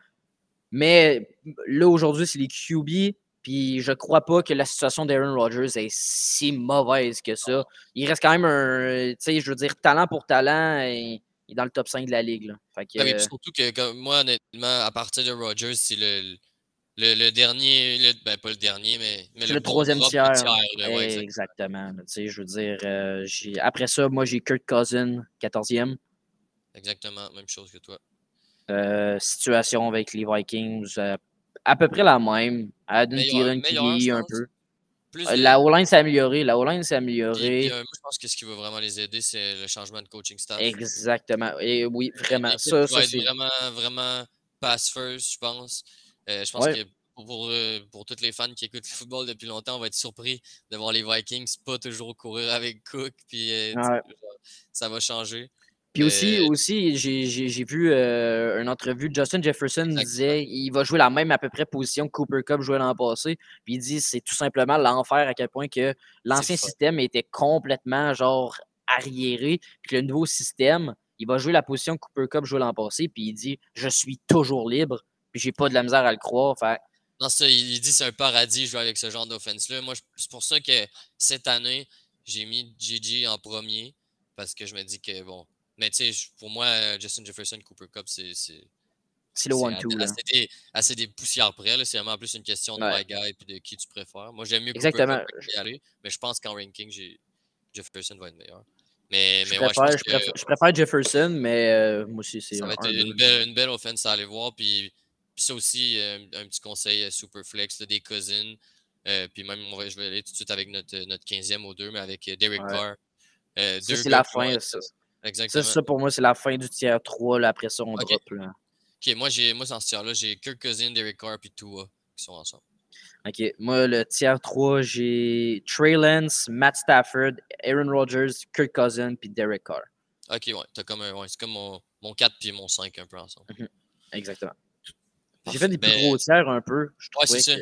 Mais là, aujourd'hui, c'est les QB. Puis je crois pas que la situation d'Aaron Rodgers est si mauvaise que ça. Il reste quand même un, tu sais, je veux dire, talent pour talent, et il est dans le top 5 de la ligue. Là. Fait que, Ah, mais puis surtout que comme moi, honnêtement, à partir de Rodgers, c'est le, le, le dernier, le- ben pas le dernier, mais, le troisième tiers. là, ouais, exact. exactement. là, Tu sais, je veux dire, euh, après ça, moi, j'ai Kurt Cousin, 14e. Exactement, même chose que toi. Euh, situation avec les Vikings, euh, à peu près la même. Adam Thielen qui vieillit un peu. Plus Euh, de- La O-line s'est améliorée. La O-line s'est puis- puis, améliorée. euh, je pense que ce qui va vraiment les aider, c'est le changement de coaching staff. Exactement. Et oui, vraiment. Ça, ça être c'est. vraiment, vraiment pass first, je pense. Euh, je pense Ouais. que pour, pour, pour tous les fans qui écoutent le football depuis longtemps, on va être surpris de voir les Vikings pas toujours courir avec Cook. Puis euh, Ouais. ça va changer. Puis aussi, Mais- aussi j'ai- vu euh, une entrevue de Justin Jefferson disait il va jouer la même à peu près position que Cooper Cup jouait l'an passé. Puis il dit c'est tout simplement l'enfer à quel point que l'ancien système était complètement genre arriéré. Puis que le nouveau système, il va jouer la position que Cooper Cup jouait l'an passé. Puis il dit je suis toujours libre. Puis j'ai pas de la misère à le croire. Fait Non, ça, il, dit c'est un paradis jouer avec ce genre d'offense-là. Moi, c'est pour ça que cette année, j'ai mis Gigi en premier. Parce que je me dis que, bon. Mais tu sais, pour moi, euh, Justin Jefferson, Cooper Cup, c'est. c'est- le one-two. assez- des, assez des poussières près. C'est vraiment plus une question de Ouais. my guy et de qui tu préfères. Moi, j'aime mieux Exactement. Cooper Cup que y aller, mais je pense qu'en ranking, Jefferson va être meilleur. Mais, Je ouais, préfère, je, préfère, je préfère Jefferson, mais euh, moi aussi, c'est ça un, va être un, une deux. belle, une belle offense à aller voir. Puis, puis ça aussi, euh, un petit conseil super flex, là, des cousins. Euh, puis même, on va- je vais aller tout de suite avec notre, notre 15e au 2, mais avec Derek Ouais. Carr. Deux c'est la fin. Ça, Exactement. ça, ça, pour moi, c'est la fin du tiers 3. Là, après ça, on drop. Là. Ok, moi, j'ai, moi, dans ce tiers-là, j'ai Kirk Cousin, Derek Carr puis Tua qui sont ensemble. OK. Moi, le tiers 3, j'ai Trey Lance, Matt Stafford, Aaron Rodgers, Kirk Cousin, puis Derek Carr. Ok, ouais, t'as comme un, ouais, c'est comme mon, mon 4 puis mon 5 un peu ensemble. Exactement. J'ai fait des plus Ben, gros tiers un peu. Je Ouais, c'est ça. que-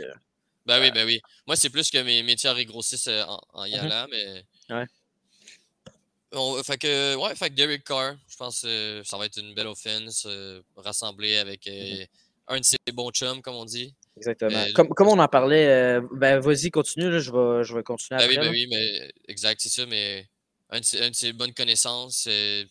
Ben oui, ben oui. Moi, c'est plus que mes, mes tiers régrossissent euh, en, en y Mhm. allant, mais. Ouais. On- fait que, ouais, fait que Derek Carr, je pense que ça va être une belle offense, euh, rassemblée avec euh, Mhm. un de ses bons chums, comme on dit. Exactement. Euh, comme, comme on en parlait, euh, ben vas-y, continue, là, je, vais, je vais continuer Ben après. oui, ben oui, mais exact, c'est ça, mais un de ses, un de ses bonnes connaissances, euh,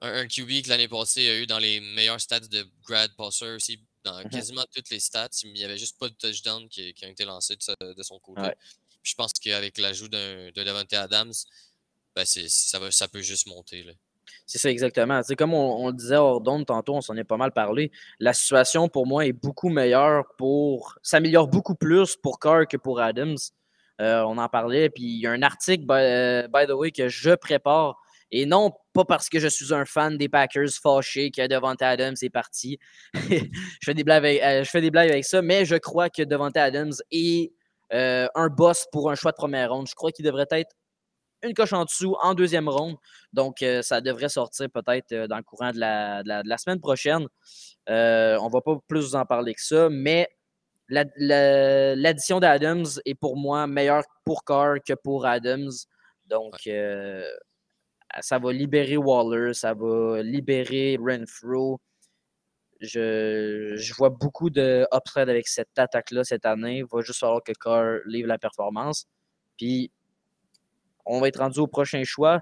un, un QB que l'année passée a eu dans les meilleurs stats de grad passer aussi, dans Mhm. quasiment toutes les stats. Il n'y avait juste pas de touchdown qui, qui ont été lancés de, de son côté. Ouais. Je pense qu'avec l'ajout d'un de Devante Adams, ben ça, ça peut juste monter. C'est ça, exactement. Comme on, on le disait hors d'onde tantôt, on s'en est pas mal parlé. La situation pour moi est beaucoup meilleure pour. s'améliore beaucoup plus pour Carr que pour Adams. Euh, on en parlait. Puis il y a un article, by, euh, by the way, que je prépare. Et non, pas parce que je suis un fan des Packers fâché que Devante Adams est parti. <laughs> je, fais des blagues avec, euh, je fais des blagues avec ça, mais je crois que Devante Adams est un boss pour un choix de première ronde. Je crois qu'il devrait être une coche en dessous en deuxième ronde. Donc, euh, ça devrait sortir peut-être euh, dans le courant de la, de la- de la semaine prochaine. Euh, on ne va pas plus vous en parler que ça, mais la- la- l'addition d'Adams est pour moi meilleure pour Carr que pour Adams. Donc, ça va libérer Waller, ça va libérer Renfro. Je, je vois beaucoup de upside avec cette attaque-là cette année. Il va juste falloir que Carr livre la performance. Puis, on va être rendu au prochain choix,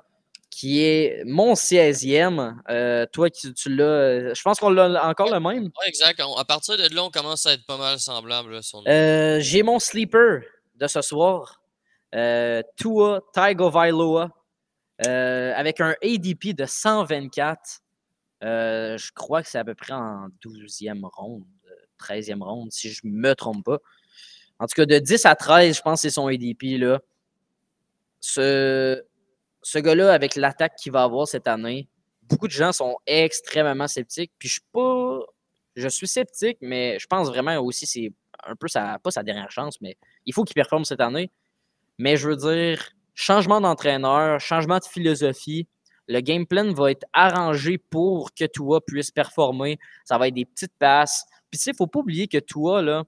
qui est mon 16e. Euh, toi, tu, tu l'as. euh, Je pense qu'on l'a encore le même. Ouais, exact. On- à partir de là, on commence à être pas mal semblable. Là, sur nos- Euh, J'ai mon sleeper de ce soir. Euh, Tua Tagovailoa. euh, avec un ADP de 124. Euh, je crois que c'est à peu près en 12e ronde, euh, 13e ronde, si je ne me trompe pas. En tout cas, de 10 à 13, je pense que c'est son ADP. Là. Ce, ce gars-là, avec l'attaque qu'il va avoir cette année, beaucoup de gens sont extrêmement sceptiques. Puis je suis pas. Je suis sceptique, mais je pense vraiment aussi c'est un peu sa, pas sa dernière chance, mais il faut qu'il performe cette année. Mais je veux dire, changement d'entraîneur, changement de philosophie. Le game plan va être arrangé pour que Tua puisse performer. Ça va être des petites passes. Puis tu sais, il ne faut pas oublier que Tua, là,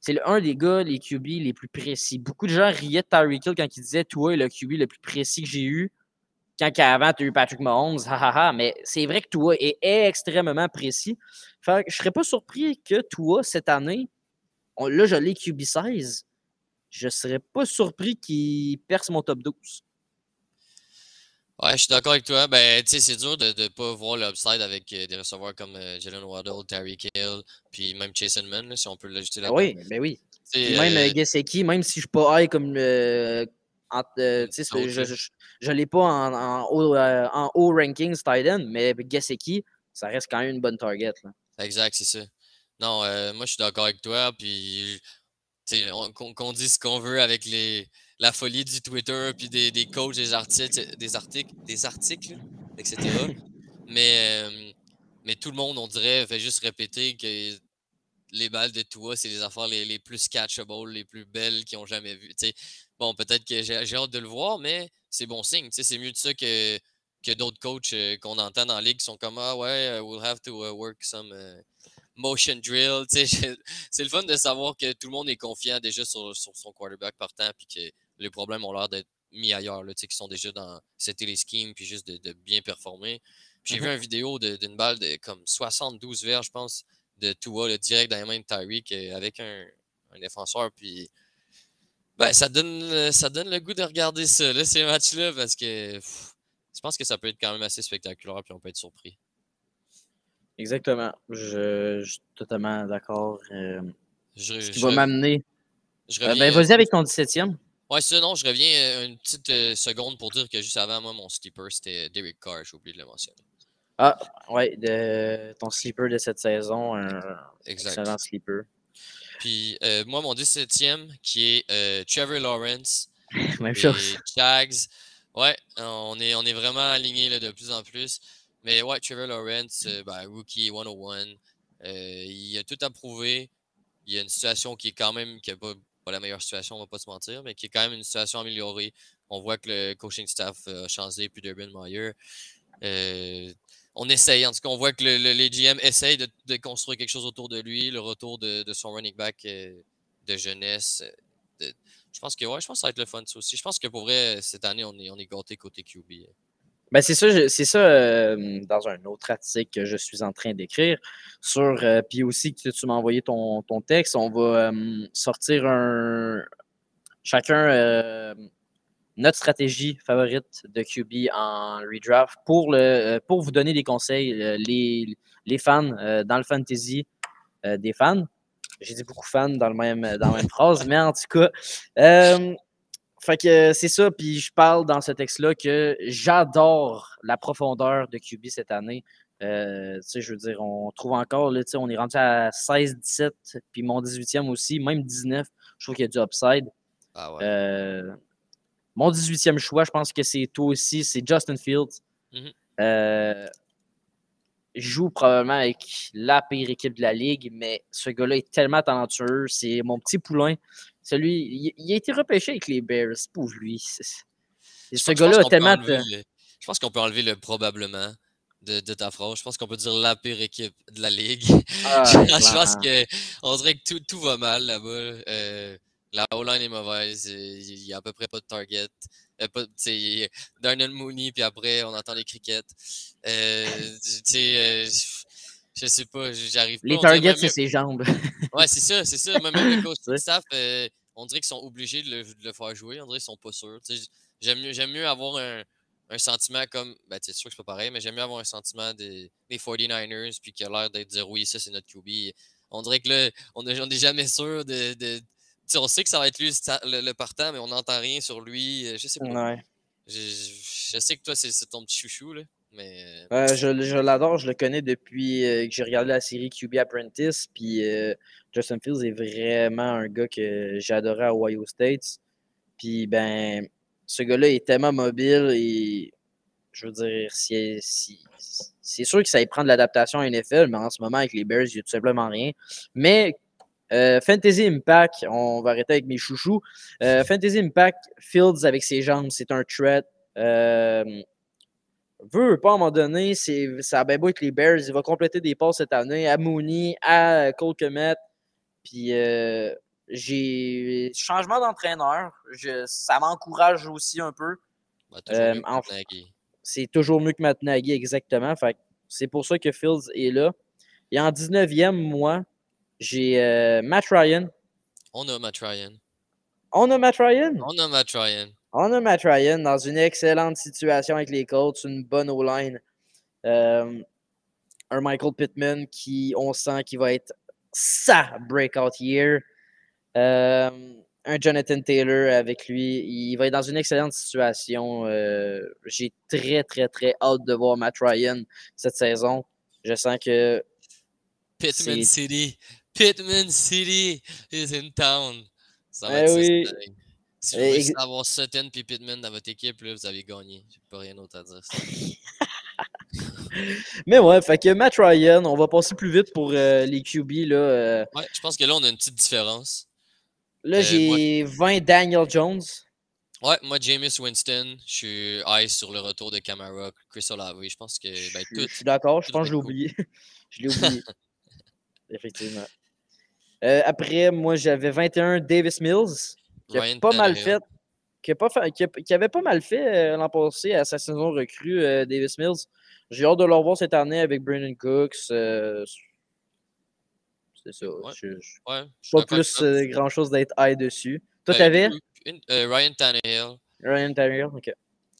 c'est le- un des gars, les QB les plus précis. Beaucoup de gens riaient de Tyreek Hill quand il disait est le QB le plus précis que j'ai eu. Quand avant, tu as eu Patrick Mahomes, mais c'est vrai que Tua est extrêmement précis. Fait que je ne serais pas surpris que Tua, cette année, là, je l'ai QB 16. Je serais pas surpris qu'il perce mon top 12. Ouais, je suis d'accord avec toi. Ben, tu sais, c'est dur de ne pas voir l'upside avec euh, des receveurs comme euh, Jalen Waddle, Terry Hill, puis même Chase Inman, là, si on peut l'ajouter là Ah oui, ben oui. Puis même euh, euh, Gesicki, même si je ne suis pas high comme en- je ne l'ai pas en, en haut, en haut rankings tight end, mais Gesicki, ça reste quand même une bonne target. là. Exact, c'est ça. Non, euh, moi, je suis d'accord avec toi. Puis, sais, on- qu'on qu'on dise ce qu'on veut avec les, la folie du Twitter, puis des, des coachs, des articles, des articles, des articles, etc. <laughs> mais, euh, mais tout le monde, on dirait, fait juste répéter que les balles de Tua, c'est les affaires les, les plus catchable, les plus belles qu'ils ont jamais vues. Bon, peut-être que j'ai hâte de le voir, mais c'est bon signe. C'est mieux de ça que, que d'autres coachs euh, qu'on entend dans la ligue qui sont comme Ah ouais, uh, we'll have to uh, work some uh, motion drill. <laughs> C'est le fun de savoir que tout le monde est confiant déjà sur, sur son quarterback partant, puis que les problèmes ont l'air d'être mis ailleurs, là, qui sont déjà dans c'était les schemes, puis juste de, de bien performer. J'ai vu une vidéo d'une balle de comme 72 verges, je pense, de Tua, le direct dans les mains de Tyreek euh, avec un, un défenseur. Puis ben, ça donne, ça donne le goût de regarder ça, là, ces matchs-là, parce que pff, je pense que ça peut être quand même assez spectaculaire, puis on peut être surpris. Exactement. Je, je suis totalement d'accord. euh, ce qui va m'amener. Euh, ben, vas-y avec ton 17e. Ouais, ça, non, je reviens euh, une petite euh, seconde pour dire que juste avant, moi, mon sleeper, c'était Derek Carr, j'ai oublié de le mentionner. Ah, ouais, de, ton sleeper de cette saison. Un Exact. excellent sleeper. Puis euh, moi, mon 17e, qui est euh, Trevor Lawrence. <laughs> Même chose. Jags. Ouais, on est, on est vraiment alignés là, de plus en plus. Mais ouais, Trevor Lawrence, ben, rookie 101, euh, il a tout approuvé. Il y a une situation qui est quand même, qui pas, pas la meilleure situation, on va pas se mentir, mais qui est quand même une situation améliorée. On voit que le coaching staff a changé, puis Durban Meyer. Euh, on essaye, en tout cas, on voit que le- le- les GM essayent de, construire quelque chose autour de lui, le retour de, son running back euh, de jeunesse. euh, je pense que ouais, je pense que ça va être le fun ça aussi. Je pense que pour vrai, cette année, on est, on est côté QB. Ben, c'est ça, c'est ça euh, dans un autre article que je suis en train d'écrire sur, euh, puis aussi que tu m'as envoyé ton, ton texte, on va euh, sortir un, chacun euh, notre stratégie favorite de QB en redraft pour, le, euh, pour vous donner des conseils, euh, les, les fans dans le fantasy des fans. J'ai dit beaucoup fans dans, le même, dans la même phrase, mais en tout cas, fait que euh, c'est ça, puis je parle dans ce texte-là que j'adore la profondeur de QB cette année. Euh, tu sais, je veux dire, on trouve encore, là, tu sais, on est rendu à 16, 17, puis mon 18e aussi, même 19, je trouve qu'il y a du upside. Ah ouais. Euh, mon 18e choix, je pense que c'est toi aussi, c'est Justin Fields. Mhm. Euh, joue probablement avec la pire équipe de la ligue, mais ce gars-là est tellement talentueux. C'est mon petit poulain. Celui, il, il a été repêché avec les Bears, pauvre lui. Je Ce gars-là a tellement. le- Je pense qu'on peut enlever le probablement de, de ta phrase. Je pense qu'on peut dire la pire équipe de la ligue. Ah, <laughs> je pense que on dirait que tout, tout va mal là-bas. Euh, la O-line est mauvaise. euh, Il n'y a à peu près pas de target. Euh, Darnell Mooney, puis après, on entend les crickets. Euh, euh, je- sais pas, j'arrive pas. Les targets, même- c'est ses jambes. Ouais, c'est ça, c'est ça. Même <laughs> le coach staff, euh, on dirait qu'ils sont obligés de le, de le faire jouer. On dirait qu'ils sont pas sûrs. J'aime mieux, j'aime mieux avoir un, un sentiment comme. Ben, c'est sûr que c'est pas pareil, mais j'aime mieux avoir un sentiment des, des 49ers, puis qui a l'air d'être dire oui, ça c'est notre QB. On dirait que là, on n'est jamais sûr de. de- on sait que ça va être lui le, partant, mais on n'entend rien sur lui. euh, Je sais pas. Ouais. Je, sais que toi, c'est c'est ton petit chouchou, là. Mais. euh, Euh, je je l'adore, je le connais depuis euh, que j'ai regardé la série QB Apprentice. Puis euh, Justin Fields est vraiment un gars que j'adorais à Ohio State. Puis ben, ce gars-là est tellement mobile et je veux dire, si- si- c'est sûr que ça y prend de l'adaptation à NFL, mais en ce moment avec les Bears, il n'y a tout simplement rien. Mais Fantasy Impact, on va arrêter avec mes chouchous. Fantasy Impact, Fields avec ses jambes, c'est un threat. Veut, veut pas à un moment donné, c'est, ça a bien beau avec les Bears. Il va compléter des passes cette année à Mooney, à Cole Komet. Puis euh, j'ai changement d'entraîneur. Je, ça m'encourage aussi un peu. toujours Euh, en-. C'est toujours mieux que Matt Nagy, exactement. Fait c'est pour ça que Fields est là. Et en 19e, moi, j'ai euh, Matt Ryan. On a Matt Ryan. On a Matt Ryan? On a Matt Ryan. On a Matt Ryan dans une excellente situation avec les Colts, une bonne O-line. Euh, un Michael Pittman qui, on sent, qui va être sa breakout year. Euh, un Jonathan Taylor avec lui. Il va être dans une excellente situation. Euh, J'ai très, très, très hâte de voir Matt Ryan cette saison. Je sens que Pittman City. Pittman City is in town. Ça va Eh être oui. Si vous à avoir Sutton et Pittman dans votre équipe, là, vous avez gagné. J'ai pas rien d'autre à dire. <laughs> Mais ouais, fait que Matt Ryan, on va passer plus vite pour euh, les QB. Là, euh, Ouais, je pense que là, on a une petite différence. là Euh, j'ai 20 Daniel Jones. Ouais, moi, Jameis Winston, je suis high sur le retour de Camara, Chris Olave. Je pense que ben, Je- tout. je suis d'accord, je pense que <laughs> je l'ai oublié. je l'ai oublié. Effectivement. Après, moi, j'avais 21 Davis Mills, qui a pas mal fait. Qui, a pas qui, a- qui avait pas mal fait euh, l'an passé à sa saison recrue, euh, Davis Mills. J'ai hâte de le revoir cette année avec Brandon Cooks. euh, c'est ça. Ouais. Je- je- Ouais, je pas plus grand chose d'être high dessus. Toi, t'avais? Ryan Tannehill. Ryan Tannehill, ok.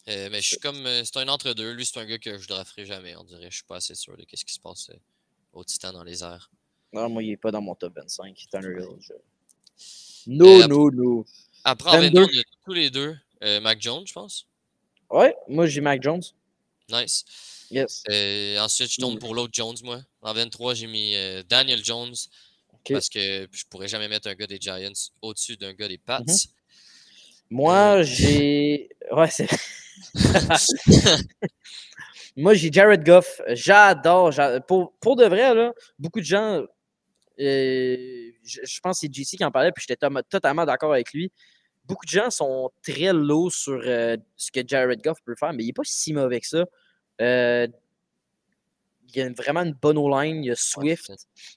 Mais je suis comme. c'est un entre-deux. Lui, c'est un gars que je drafterai jamais, on dirait. Je suis pas assez sûr de ce qui se passe au Titan dans les airs. Non, moi, il est pas dans mon top 25. Tannehill. No, après- no, no. Après, en 22. 22, on a tous les deux. euh, Mac Jones, je pense. Ouais, moi, j'ai Mac Jones. Nice. Yes. Euh, ensuite, je tombe pour l'autre Jones, moi. En 23, j'ai mis euh, Daniel Jones. Parce que je pourrais jamais mettre un gars des Giants au-dessus d'un gars des Pats. Mhm. Moi, j'ai. Ouais, c'est. <laughs> <laughs> Moi, j'ai Jared Goff. J'adore. j'a- Pour, pour de vrai, là, beaucoup de gens. euh, je, je pense que c'est JC qui en parlait, puis j'étais totalement d'accord avec lui. Beaucoup de gens sont très low sur euh, ce que Jared Goff peut faire, mais il n'est pas si mauvais que ça. Euh, il y a vraiment une bonne O-line. Il y a Swift.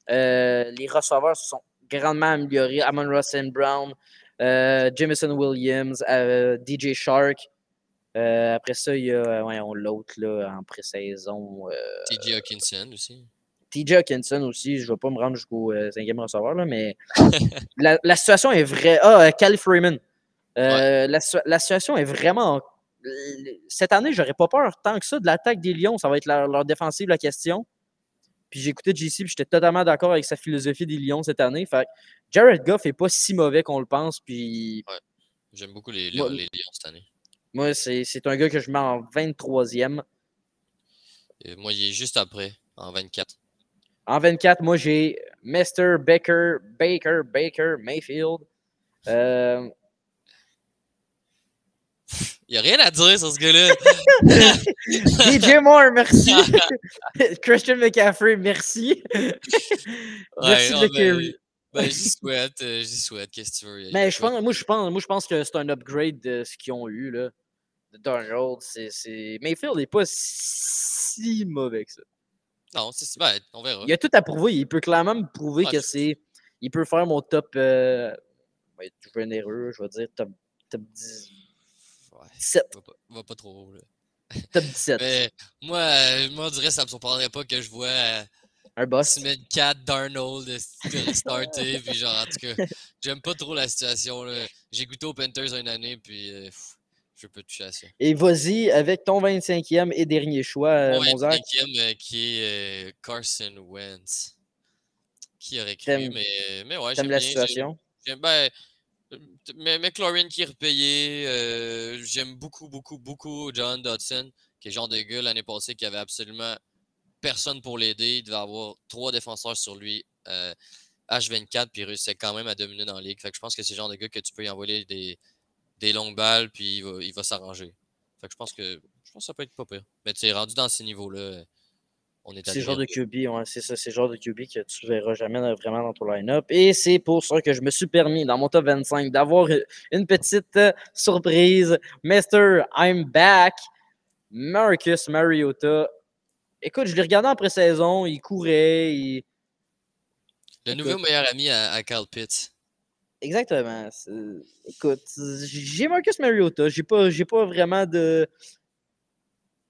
Euh, les receveurs se sont grandement améliorés. Amon Ross Brown, Jameson Williams, DJ Shark. Après ça, il y a ouais, l'autre en pré-saison. TJ Hawkinson aussi. TJ Hawkinson aussi. Je ne vais pas me rendre jusqu'au euh, cinquième receveur, là, mais <laughs> la, la situation est vraie. Ah, euh, Calif Freeman. Euh, la, si- la situation est vraiment. Cette année, j'aurais pas peur tant que ça de l'attaque des Lions. Ça va être leur, leur défensive, la question. Puis j'ai écouté JC, puis j'étais totalement d'accord avec sa philosophie des Lions cette année. Fait Jared Goff est pas si mauvais qu'on le pense. Puis J'aime beaucoup les, les, Lions cette année. moi, c'est c'est un gars que je mets en 23e. Et moi, il est juste après, en 24. En 24, moi, j'ai Mr. Baker, Baker, Baker, Mayfield. Euh, Il n'y a rien à dire sur ce gars-là. <laughs> DJ Moore, merci. <laughs> Christian McCaffrey, merci. merci de ben, carry. Ben, j'y souhaite, euh, j'y souhaite, qu'est-ce que tu veux. Mais je pense, moi, je pense, moi, je pense que c'est un upgrade de ce qu'ils ont eu. Là, de Darnold. C'est... Mayfield n'est pas si mauvais que ça. Non, c'est ben, on verra. Il a tout à prouver. Il peut clairement me prouver Ouais, que c'est-. Il peut faire mon top. Euh... je vais généreux, je vais dire top, top 10, Ouais, 17. va pas, va pas trop haut, là. Top 17. Mais moi, euh, moi, on dirait que ça me surprendrait pas que je vois euh, Un boss. semaine 4 Darnold de, restarter. puis genre, en tout cas, j'aime pas trop la situation. là. J'ai goûté aux Panthers une année, puis euh, pff, je peux toucher à ça. Et vas-y avec ton 25e et dernier choix, euh, Mon mon Zach. 25e, euh, qui est euh, Carson Wentz. Qui aurait cru, mais, mais ouais, j'aime la bien. situation? J'aime ben, mais McLaurin qui est repayé. euh, J'aime beaucoup, beaucoup, beaucoup John Dodson, qui est genre de gars l'année passée qui avait absolument personne pour l'aider. Il devait avoir trois défenseurs sur lui. euh, H24, puis il réussissait quand même à dominer dans la ligue. Fait que je pense que c'est le genre de gars que tu peux y envoyer des, des longues balles, puis il va, il va s'arranger. Fait que je pense que je pense que ça peut être pas pire. Mais tu es rendu dans ces niveaux-là. On est à C'est le genre de QB, ouais, c'est ça, c'est le genre de QB que tu verras jamais vraiment dans ton line-up. Et c'est pour ça que je me suis permis, dans mon top 25, d'avoir une petite euh, surprise. Mister, I'm back. Marcus Mariota. Écoute, je l'ai regardé en pré-saison, il courait, il... Le nouveau meilleur ami à, à Carl Pitts. Exactement. Écoute, j'ai Marcus Mariota, j'ai pas, j'ai pas vraiment de...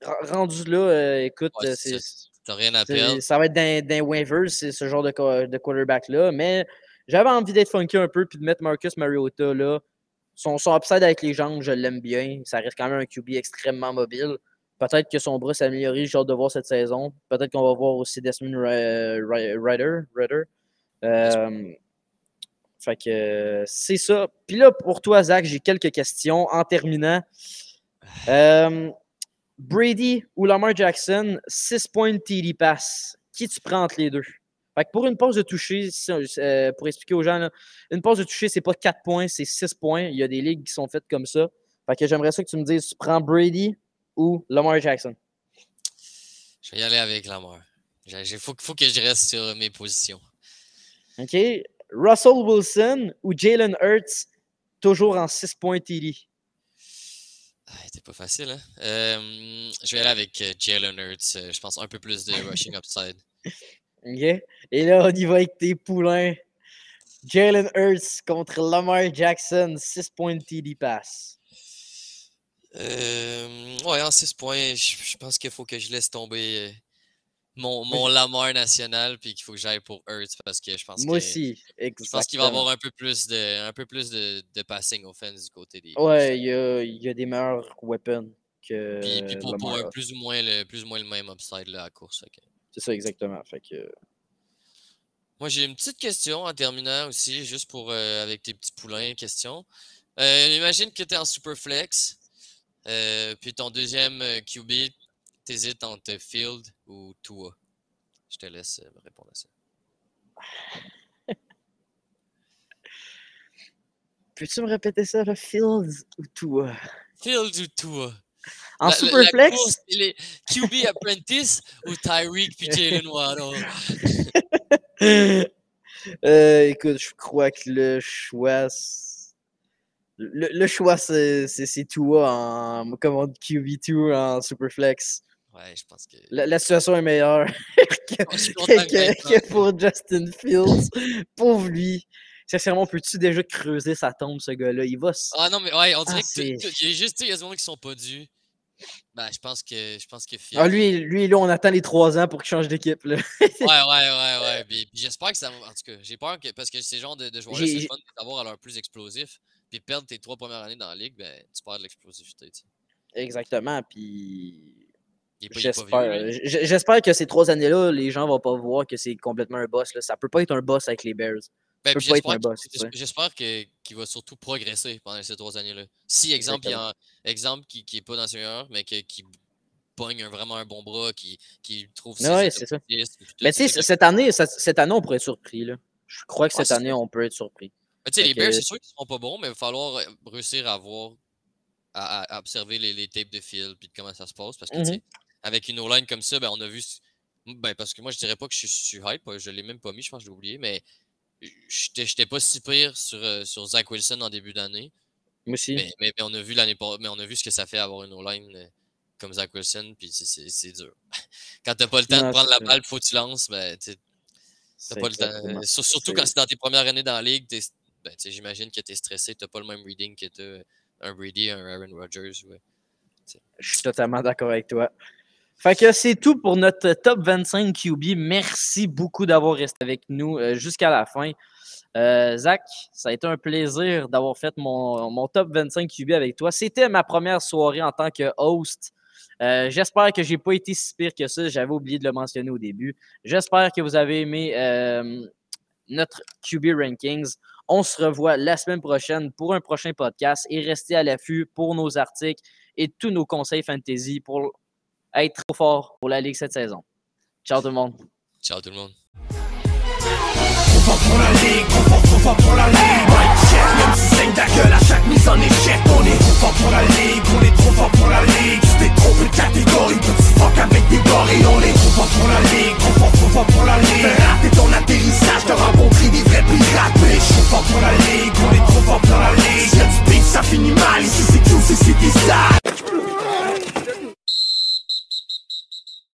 Rendu là, euh, écoute, Ouais, euh, c'est c'est... T'as rien à C'est- perdre. Ça va être dans, dans waivers, c'est ce genre de, de quarterback-là. Mais j'avais envie d'être funky un peu puis de mettre Marcus Mariota là. Son, son upside avec les jambes, je l'aime bien. Ça reste quand même un QB extrêmement mobile. Peut-être que son bras s'est amélioré, j'ai hâte de voir cette saison. Peut-être qu'on va voir aussi Desmond Ri- Rider. Rider. Euh, fait que c'est ça. Puis là, pour toi, Zach, j'ai quelques questions en terminant. Euh, Brady ou Lamar Jackson, 6 points de TD pass. Qui tu prends entre les deux? Fait que pour une pause de toucher, euh, pour expliquer aux gens, là, une pause de toucher, c'est pas 4 points, c'est 6 points. Il y a des ligues qui sont faites comme ça. Fait que j'aimerais ça que tu me dises, tu prends Brady ou Lamar Jackson? Je vais y aller avec Lamar. Il faut, faut que je reste sur mes positions. OK? Russell Wilson ou Jalen Hurts, toujours en 6 points TD. Ah, C'était pas facile, hein? Euh, je vais aller avec euh, Jalen Hurts. euh, je pense un peu plus de rushing upside. <laughs> OK? Et là, on y va avec tes poulains. Jalen Hurts contre Lamar Jackson, 6 points de TD pass. Euh, ouais, en 6 points, je, je pense qu'il faut que je laisse tomber mon, mon Lamar national puis qu'il faut que j'aille pour Hurts parce que je pense Moi que aussi, je pense qu'il va exactement. avoir un peu plus de un peu plus de, de passing offense du côté des Ouais, il y a, y a des meilleurs weapons que Puis, puis pour, un plus ou moins le plus ou moins le même upside là, à la course. que- C'est ça, exactement. Fait que... Moi, j'ai une petite question en terminant aussi, juste pour euh, avec tes petits poulains, question. Euh, imagine que tu es en Superflex, euh, puis ton deuxième euh, QB, t'hésites entre Field ou Tua? Je te laisse euh, me répondre à ça. <laughs> Peux-tu me répéter ça, là? Fields ou toi? Field ou Tua? En La- la- la course, est QB Apprentice ou Tyreek puis Jalen Waddle? <laughs> Euh, écoute, je crois que le choix. Le, le choix, c'est Tua en commande QB2 en Superflex. Ouais, je pense que. La, la situation est meilleure <laughs> que, que- pour Justin Fields. Pauvre lui. Sincèrement, peux-tu déjà creuser sa tombe, ce gars-là? Il va. Ah non, mais ouais, on dirait Ah, que il y a juste, des moments qui sont pas dus. Ben, je pense que, je pense que Field. Ah, lui, lui, là, on attend les trois ans pour qu'il change d'équipe. là. Ouais, <laughs> ouais, ouais, ouais. Puis, puis j'espère que ça va. En tout cas, j'ai peur que. Parce que ces genres de, de joueurs-là, c'est fun d'avoir à leur plus explosif. Puis perdre tes trois premières années dans la ligue, ben, tu perds de l'explosivité. tu sais. Exactement. Puis. J'espère. J'espère que ces trois années-là, les gens vont pas voir que c'est complètement un boss. Là. Ça peut pas être un boss avec les Bears. Ben, peut puis pas être j'espère un qu'il- va surtout progresser pendant ces trois années-là. Si, exemple, il y a un exemple qui, qui est pas dans ses meilleurs, mais que- qui pogne un- vraiment un bon bras, qui, qui trouve ses Ouais, étapes c'est ça. Mais tu sais, cette année, cette, cette année, on pourrait être surpris. Là. Je crois que Ah, cette année, on peut être surpris. Mais tu sais, Fait les Bears, que- c'est sûr qu'ils seront pas bons, mais il va falloir euh, réussir à voir, à, observer les, les tapes de fil puis comment ça se passe. Parce que, tu sais, avec une O-line comme ça, ben, on a vu. Ben, parce que moi, je dirais pas que je suis, je suis hype, je l'ai même pas mis, je pense que j'ai oublié, mais j'étais pas si pire sur, euh, sur Zach Wilson en début d'année. Moi aussi. Mais, mais, mais on a vu l'année pas- mais on a vu ce que ça fait avoir une O-line euh, comme Zach Wilson, puis c'est- dur. <laughs> Quand t'as pas le temps Non, de prendre la balle, faut que tu lances, ben, T'as pas le temps. euh, Surtout quand c'est dans tes premières années dans la ligue, t'es- ben, j'imagine que tu es stressé, tu pas le même reading que t'as un Brady, un Aaron Rodgers. Ouais. Je suis totalement d'accord avec toi. Fait que c'est tout pour notre top 25 QB. Merci beaucoup d'avoir resté avec nous euh, jusqu'à la fin. Euh, Zach, ça a été un plaisir d'avoir fait mon, mon top 25 QB avec toi. C'était ma première soirée en tant que host. Euh, J'espère que j'ai pas été si pire que ça. J'avais oublié de le mentionner au début. J'espère que vous avez aimé notre QB Rankings. On se revoit la semaine prochaine pour un prochain podcast et restez à l'affût pour nos articles et tous nos conseils fantasy pour être trop fort pour la Ligue cette saison. Ciao tout le monde. Ciao tout le monde. Trop fort pour la ligue, trop fort, trop fort pour la ligue même si ta gueule à chaque mise en échec On est trop fort pour la ligue, on est trop fort pour la ligue Tu t'es trompé de catégorie, petit fuck avec des gorilles On est trop fort pour la ligue, trop fort, trop fort pour la ligue atterrissage, des vrais pirates trop fort pour la ligue, on est trop fort pour la ligue ça finit mal, c'est